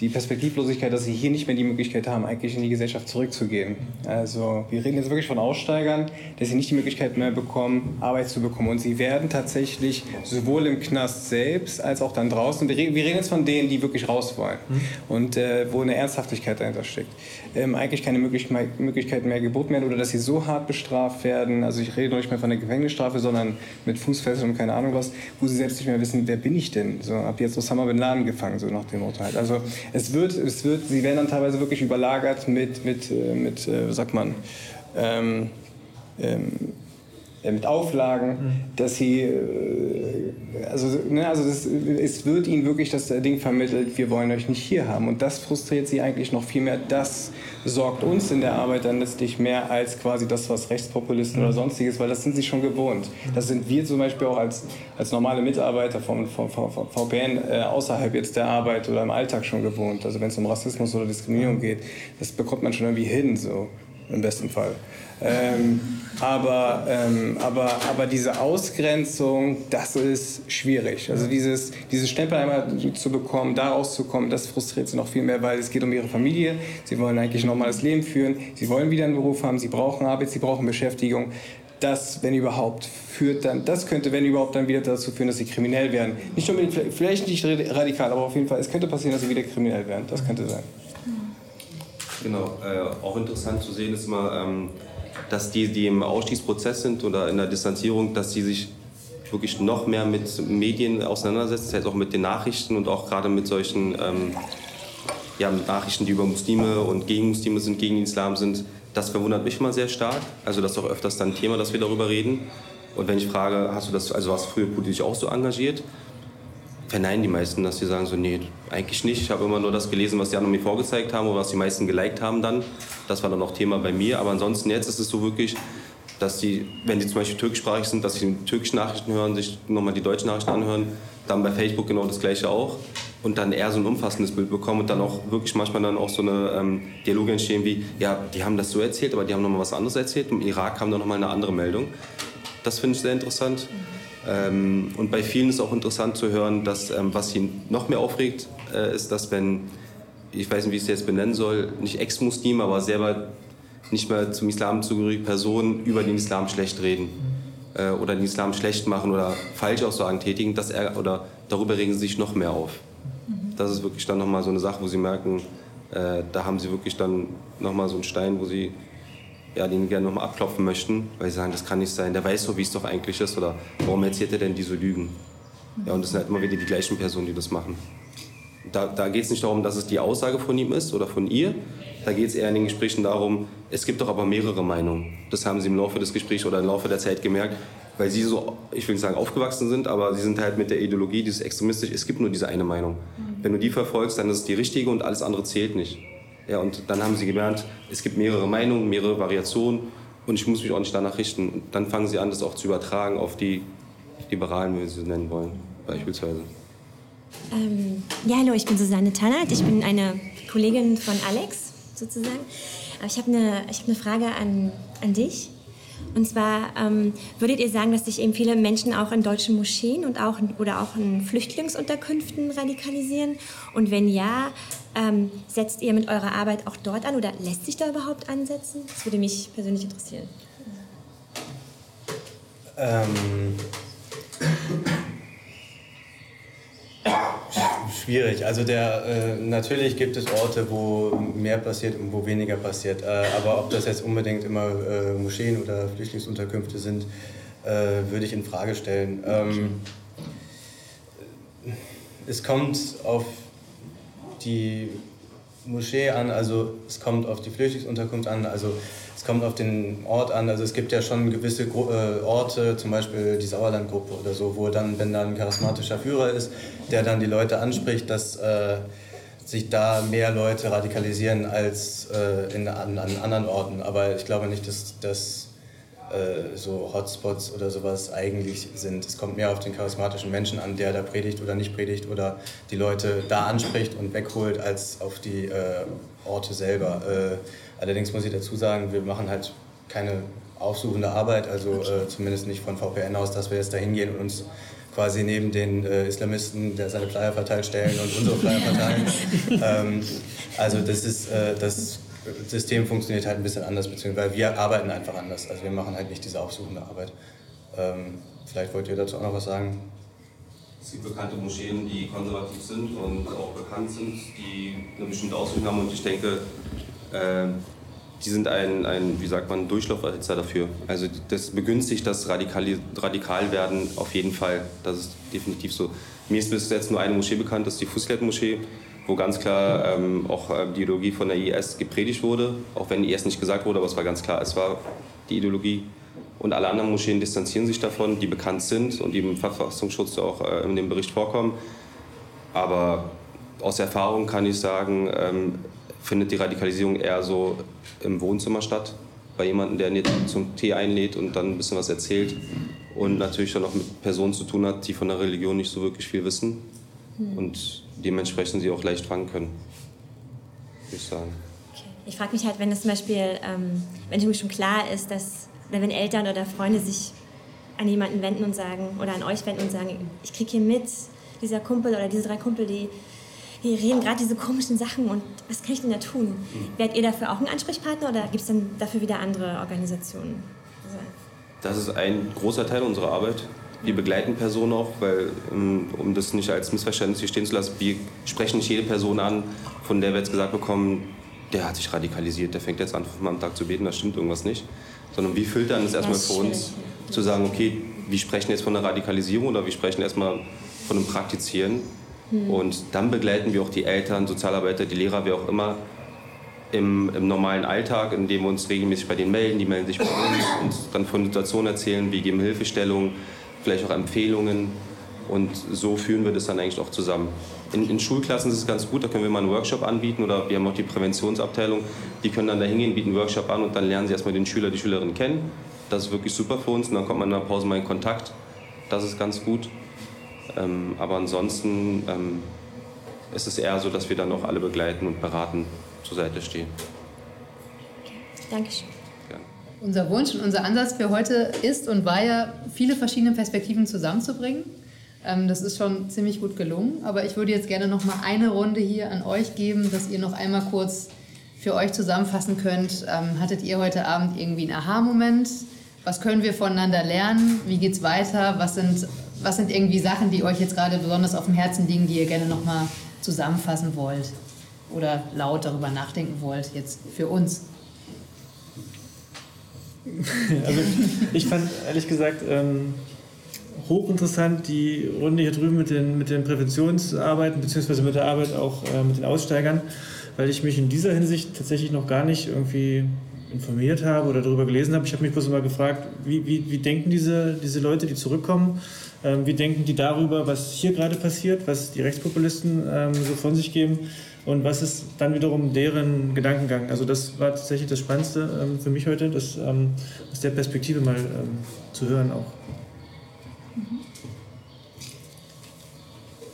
die Perspektivlosigkeit, dass sie hier nicht mehr die Möglichkeit haben, eigentlich in die Gesellschaft zurückzugehen. Also wir reden jetzt wirklich von Aussteigern, dass sie nicht die Möglichkeit mehr bekommen, Arbeit zu bekommen. Und sie werden tatsächlich sowohl im Knast selbst als auch dann draußen, wir reden, jetzt von denen, die wirklich raus wollen mhm. und äh, wo eine Ernsthaftigkeit dahinter steckt, ähm, eigentlich keine Möglichkeit, Möglichkeiten mehr geboten werden oder dass sie so hart bestraft werden, also ich rede noch nicht mehr von der Gefängnisstrafe, sondern mit Fußfesseln und keine Ahnung was, wo sie selbst nicht mehr wissen, wer bin ich denn? So, hab jetzt Osama Bin Laden gefangen, so nach dem halt. Also es wird, es wird, sie werden dann teilweise wirklich überlagert mit, mit, äh, mit äh, sagt man, ähm, ähm, äh, mit Auflagen, mhm. dass sie, äh, also, ne, also das, es wird ihnen wirklich das Ding vermittelt, wir wollen euch nicht hier haben. Und das frustriert sie eigentlich noch viel mehr. Das sorgt uns in der Arbeit dann letztlich mehr als quasi das, was Rechtspopulisten mhm. oder sonstiges, weil das sind sie schon gewohnt. Das sind wir zum Beispiel auch als, als normale Mitarbeiter vom, vom, vom VPN äh, außerhalb jetzt der Arbeit oder im Alltag schon gewohnt. Also wenn es um Rassismus oder Diskriminierung geht, das bekommt man schon irgendwie hin, so im besten Fall. Ähm, aber, ähm, aber, aber diese Ausgrenzung, das ist schwierig. Also dieses, dieses Stempel einmal zu bekommen, da rauszukommen, das frustriert sie noch viel mehr, weil es geht um ihre Familie. Sie wollen eigentlich ein normales Leben führen. Sie wollen wieder einen Beruf haben. Sie brauchen Arbeit. Sie brauchen Beschäftigung. Das, wenn überhaupt, führt dann, das könnte, wenn überhaupt, dann wieder dazu führen, dass sie kriminell werden. Nicht unbedingt, vielleicht nicht radikal, aber auf jeden Fall, es könnte passieren, dass sie wieder kriminell werden. Das könnte sein. Genau, äh, auch interessant zu sehen ist immer, ähm, dass die, die im Ausstiegsprozess sind oder in der Distanzierung, dass sie sich wirklich noch mehr mit Medien auseinandersetzen, das heißt auch mit den Nachrichten und auch gerade mit solchen ähm, ja, mit Nachrichten, die über Muslime und gegen Muslime sind, gegen den Islam sind. Das verwundert mich mal sehr stark. Also das ist auch öfters dann Thema, dass wir darüber reden. Und wenn ich frage, hast du das, also warst du früher politisch auch so engagiert? Verneinen die meisten, dass sie sagen so, nee, eigentlich nicht. Ich habe immer nur das gelesen, was die anderen mir vorgezeigt haben oder was die meisten geliked haben dann. Das war dann auch Thema bei mir. Aber ansonsten jetzt ist es so wirklich, dass die, wenn die zum Beispiel türkischsprachig sind, dass sie türkische Nachrichten hören, sich nochmal die deutschen Nachrichten anhören. Dann bei Facebook genau das gleiche auch. und dann eher so ein umfassendes Bild bekommen und dann auch wirklich manchmal dann auch so eine ähm, Dialoge entstehen wie, ja, die haben das so erzählt, aber die haben nochmal was anderes erzählt. Im Irak kam dann nochmal eine andere Meldung. Das finde ich sehr interessant. Ähm, und bei vielen ist auch interessant zu hören, dass ähm, was sie noch mehr aufregt, äh, ist, dass wenn, ich weiß nicht, wie ich es jetzt benennen soll, nicht Ex-Muslim, aber selber nicht mehr zum Islam zugehörige Personen über den Islam schlecht reden äh, oder den Islam schlecht machen oder Falschaussagen tätigen, dass er, oder darüber regen sie sich noch mehr auf. Das ist wirklich dann nochmal so eine Sache, wo sie merken, äh, da haben sie wirklich dann nochmal so einen Stein, wo sie ja, den gerne nochmal abklopfen möchten, weil sie sagen, das kann nicht sein, der weiß so, wie es doch eigentlich ist oder warum erzählt er denn diese Lügen? Ja, und das sind halt immer wieder die gleichen Personen, die das machen. Da, da geht es nicht darum, dass es die Aussage von ihm ist oder von ihr. Da geht es eher in den Gesprächen darum, es gibt doch aber mehrere Meinungen. Das haben sie im Laufe des Gesprächs oder im Laufe der Zeit gemerkt, weil sie so, ich will nicht sagen aufgewachsen sind, aber sie sind halt mit der Ideologie, dieses extremistisch, es gibt nur diese eine Meinung. Wenn du die verfolgst, dann ist es die richtige und alles andere zählt nicht. Ja, und dann haben sie gelernt, es gibt mehrere Meinungen, mehrere Variationen und ich muss mich auch nicht danach richten. Und dann fangen sie an, das auch zu übertragen auf die Liberalen, wie wir sie nennen wollen, beispielsweise. Ähm, ja, hallo, ich bin Susanne Tannert. Ich bin eine Kollegin von Alex, sozusagen. Aber ich habe eine, hab eine Frage an, an dich. Und zwar ähm, würdet ihr sagen, dass sich eben viele Menschen auch in deutschen Moscheen und auch oder auch in Flüchtlingsunterkünften radikalisieren? Und wenn ja, ähm, setzt ihr mit eurer Arbeit auch dort an oder lässt sich da überhaupt ansetzen? Das würde mich persönlich interessieren. Ähm, schwierig. Also der, äh, natürlich gibt es Orte, wo mehr passiert und wo weniger passiert. Äh, aber ob das jetzt unbedingt immer äh, Moscheen oder Flüchtlingsunterkünfte sind, äh, würde ich in Frage stellen. Ähm, es kommt auf die Moschee an, also es kommt auf die Flüchtlingsunterkunft an, also es kommt auf den Ort an. Also es gibt ja schon gewisse äh, Orte, zum Beispiel die Sauerlandgruppe oder so, wo dann, wenn da ein charismatischer Führer ist, der dann die Leute anspricht, dass äh, sich da mehr Leute radikalisieren als äh, in, an, an, anderen Orten. Aber ich glaube nicht, dass das äh, so Hotspots oder sowas eigentlich sind. Es kommt mehr auf den charismatischen Menschen an, der da predigt oder nicht predigt oder die Leute da anspricht und wegholt, als auf die äh, Orte selber. Allerdings muss ich dazu sagen, wir machen halt keine aufsuchende Arbeit, also äh, zumindest nicht von VPN aus, dass wir jetzt da hingehen und uns quasi neben den äh, Islamisten, der seine Flyer verteilt, stellen und unsere Flyer verteilen. ähm, also das ist, äh, das System funktioniert halt ein bisschen anders, beziehungsweise wir arbeiten einfach anders. Also wir machen halt nicht diese aufsuchende Arbeit. Ähm, vielleicht wollt ihr dazu auch noch was sagen? Es gibt bekannte Moscheen, die konservativ sind und auch bekannt sind, die eine bestimmte Ausrichtung haben und ich denke, äh, die sind ein, ein, wie sagt man, Durchlauferhitzer dafür. Also das begünstigt das Radikal Radikalwerden auf jeden Fall. Das ist definitiv so. Mir ist bis jetzt nur eine Moschee bekannt, das ist die Fußlet-Moschee, wo ganz klar ähm, auch äh, die Ideologie von der IS gepredigt wurde, auch wenn IS nicht gesagt wurde, aber es war ganz klar, es war die Ideologie. Und alle anderen Moscheen distanzieren sich davon, die bekannt sind und die im Verfassungsschutz auch äh, in dem Bericht vorkommen. Aber aus Erfahrung kann ich sagen, ähm, findet die Radikalisierung eher so im Wohnzimmer statt, bei jemandem, der zum Tee einlädt und dann ein bisschen was erzählt und natürlich dann auch mit Personen zu tun hat, die von der Religion nicht so wirklich viel wissen hm. und dementsprechend sie auch leicht fangen können, würde ich sagen. Okay. Ich frage mich halt, wenn es zum Beispiel, ähm, wenn irgendwie schon klar ist, dass wenn Eltern oder Freunde sich an jemanden wenden und sagen, oder an euch wenden und sagen, ich kriege hier mit, dieser Kumpel oder diese drei Kumpel, die wir reden gerade diese komischen Sachen und was kann ich denn da tun? Mhm. Werdet ihr dafür auch ein Ansprechpartner oder gibt es dann dafür wieder andere Organisationen? Also das ist ein großer Teil unserer Arbeit. Wir begleiten Personen auch, weil, ähm, um das nicht als Missverständnis hier stehen zu lassen, wir sprechen nicht jede Person an, von der wir jetzt gesagt bekommen, der hat sich radikalisiert, der fängt jetzt an, fünfmal am Tag zu beten, da stimmt irgendwas nicht. Sondern wir filtern es erstmal für uns, zu sagen, okay, wir sprechen jetzt von einer Radikalisierung oder wir sprechen erstmal von einem Praktizieren hm. Und dann begleiten wir auch die Eltern, Sozialarbeiter, die Lehrer, wer auch immer, im, im, normalen Alltag, indem wir uns regelmäßig bei denen melden. Die melden sich bei uns und dann von Situationen erzählen, wir geben Hilfestellungen, vielleicht auch Empfehlungen. Und so führen wir das dann eigentlich auch zusammen. In, in, Schulklassen ist es ganz gut, da können wir mal einen Workshop anbieten oder wir haben auch die Präventionsabteilung, die können dann da hingehen, bieten einen Workshop an und dann lernen sie erstmal den Schüler, die Schülerin kennen. Das ist wirklich super für uns und dann kommt man in der Pause mal in Kontakt. Das ist ganz gut. Ähm, aber ansonsten ähm, es ist eher so, dass wir dann auch alle begleiten und beraten zur Seite stehen. Dankeschön. Unser Wunsch und unser Ansatz für heute ist und war ja, viele verschiedene Perspektiven zusammenzubringen. Ähm, das ist schon ziemlich gut gelungen, aber ich würde jetzt gerne noch mal eine Runde hier an euch geben, dass ihr noch einmal kurz für euch zusammenfassen könnt. Ähm, hattet ihr heute Abend irgendwie einen Aha-Moment? Was können wir voneinander lernen? Wie geht's weiter? Was sind, was sind irgendwie Sachen, die euch jetzt gerade besonders auf dem Herzen liegen, die ihr gerne noch mal zusammenfassen wollt oder laut darüber nachdenken wollt jetzt für uns? Also ich fand ehrlich gesagt ähm, hochinteressant die Runde hier drüben mit den, mit den Präventionsarbeiten, beziehungsweise mit der Arbeit auch äh, mit den Aussteigern, weil ich mich in dieser Hinsicht tatsächlich noch gar nicht irgendwie informiert habe oder darüber gelesen habe. Ich habe mich bloß immer gefragt, wie, wie, wie denken diese, diese Leute, die zurückkommen, wie denken die darüber, was hier gerade passiert, was die Rechtspopulisten ähm, so von sich geben und was ist dann wiederum deren Gedankengang. Also das war tatsächlich das Spannendste ähm, für mich heute, das ähm, aus der Perspektive mal ähm, zu hören auch.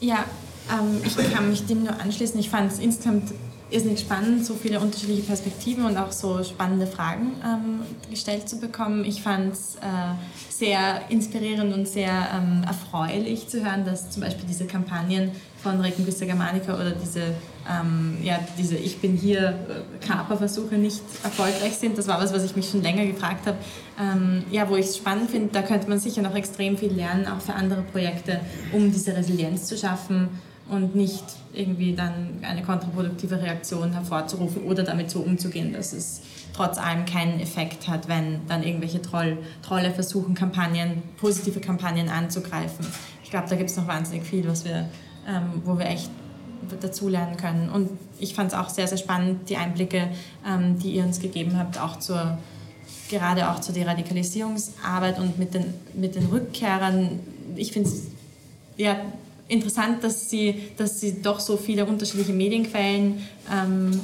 Ja, ähm, ich kann mich dem nur anschließen. Ich fand es insgesamt irrsinnig spannend, so viele unterschiedliche Perspektiven und auch so spannende Fragen ähm, gestellt zu bekommen. Ich fand es äh, sehr inspirierend und sehr ähm, erfreulich zu hören, dass zum Beispiel diese Kampagnen von Regenbüster Germanica oder diese, ähm, ja, diese Ich bin hier äh, Kaperversuche nicht erfolgreich sind. Das war was, was ich mich schon länger gefragt habe. Ähm, ja, wo ich es spannend finde, da könnte man sicher noch extrem viel lernen, auch für andere Projekte, um diese Resilienz zu schaffen und nicht irgendwie dann eine kontraproduktive Reaktion hervorzurufen oder damit so umzugehen, dass es trotz allem keinen Effekt hat, wenn dann irgendwelche Troll, Trolle versuchen, Kampagnen, positive Kampagnen anzugreifen. Ich glaube, da gibt es noch wahnsinnig viel, was wir, ähm, wo wir echt dazulernen können. Und ich fand es auch sehr, sehr spannend, die Einblicke, ähm, die ihr uns gegeben habt, auch zur, gerade auch zur Deradikalisierungsarbeit und mit den, mit den Rückkehrern. Ich finde es ja, interessant, dass sie, dass sie doch so viele unterschiedliche Medienquellen ähm,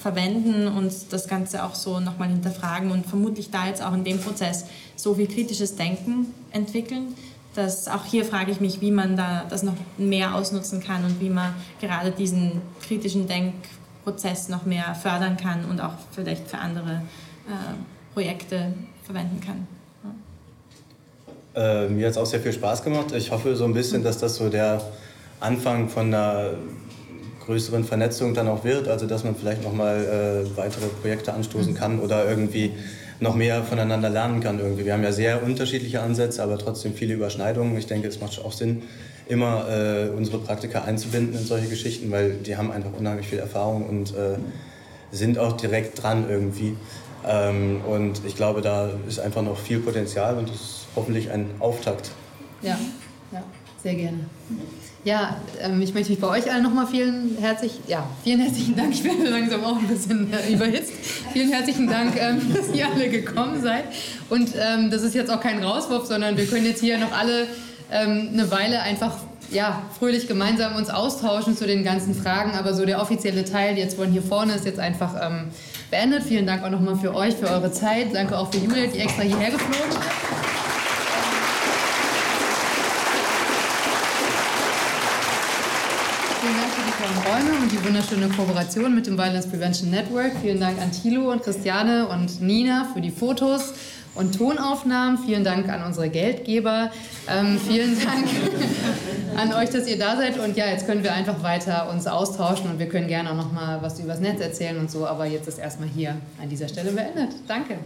verwenden und das Ganze auch so nochmal hinterfragen und vermutlich da jetzt auch in dem Prozess so viel kritisches Denken entwickeln. Dass auch hier frage ich mich, wie man da das noch mehr ausnutzen kann und wie man gerade diesen kritischen Denkprozess noch mehr fördern kann und auch vielleicht für andere äh, Projekte verwenden kann. Äh, mir hat es auch sehr viel Spaß gemacht. Ich hoffe so ein bisschen, dass das so der Anfang von einer größeren Vernetzung dann auch wird, also dass man vielleicht nochmal äh, weitere Projekte anstoßen kann oder irgendwie noch mehr voneinander lernen kann irgendwie. Wir haben ja sehr unterschiedliche Ansätze, aber trotzdem viele Überschneidungen. Ich denke, es macht auch Sinn, immer äh, unsere Praktiker einzubinden in solche Geschichten, weil die haben einfach unheimlich viel Erfahrung und äh, sind auch direkt dran irgendwie. Ähm, und ich glaube, da ist einfach noch viel Potenzial und das ist hoffentlich ein Auftakt. Ja, ja sehr gerne. Ja, ähm, ich möchte mich bei euch allen nochmal vielen herzlich, ja, vielen herzlichen Dank. Ich bin langsam auch ein bisschen überhitzt. Vielen herzlichen Dank, ähm, dass ihr alle gekommen seid. Und ähm, das ist jetzt auch kein Rauswurf, sondern wir können jetzt hier noch alle ähm, eine Weile einfach ja, fröhlich gemeinsam uns austauschen zu den ganzen Fragen. Aber so der offizielle Teil jetzt von hier vorne ist jetzt einfach ähm, beendet. Vielen Dank auch nochmal für euch, für eure Zeit. Danke auch für Julia, die extra hierher geflogen ist. Räume und die wunderschöne Kooperation mit dem Violence Prevention Network. Vielen Dank an Thilo und Christiane und Nina für die Fotos und Tonaufnahmen. Vielen Dank an unsere Geldgeber. Ähm, vielen Dank an euch, dass ihr da seid. Und ja, jetzt können wir einfach weiter uns austauschen und wir können gerne auch noch mal was übers Netz erzählen und so. Aber jetzt ist erstmal hier an dieser Stelle beendet. Danke.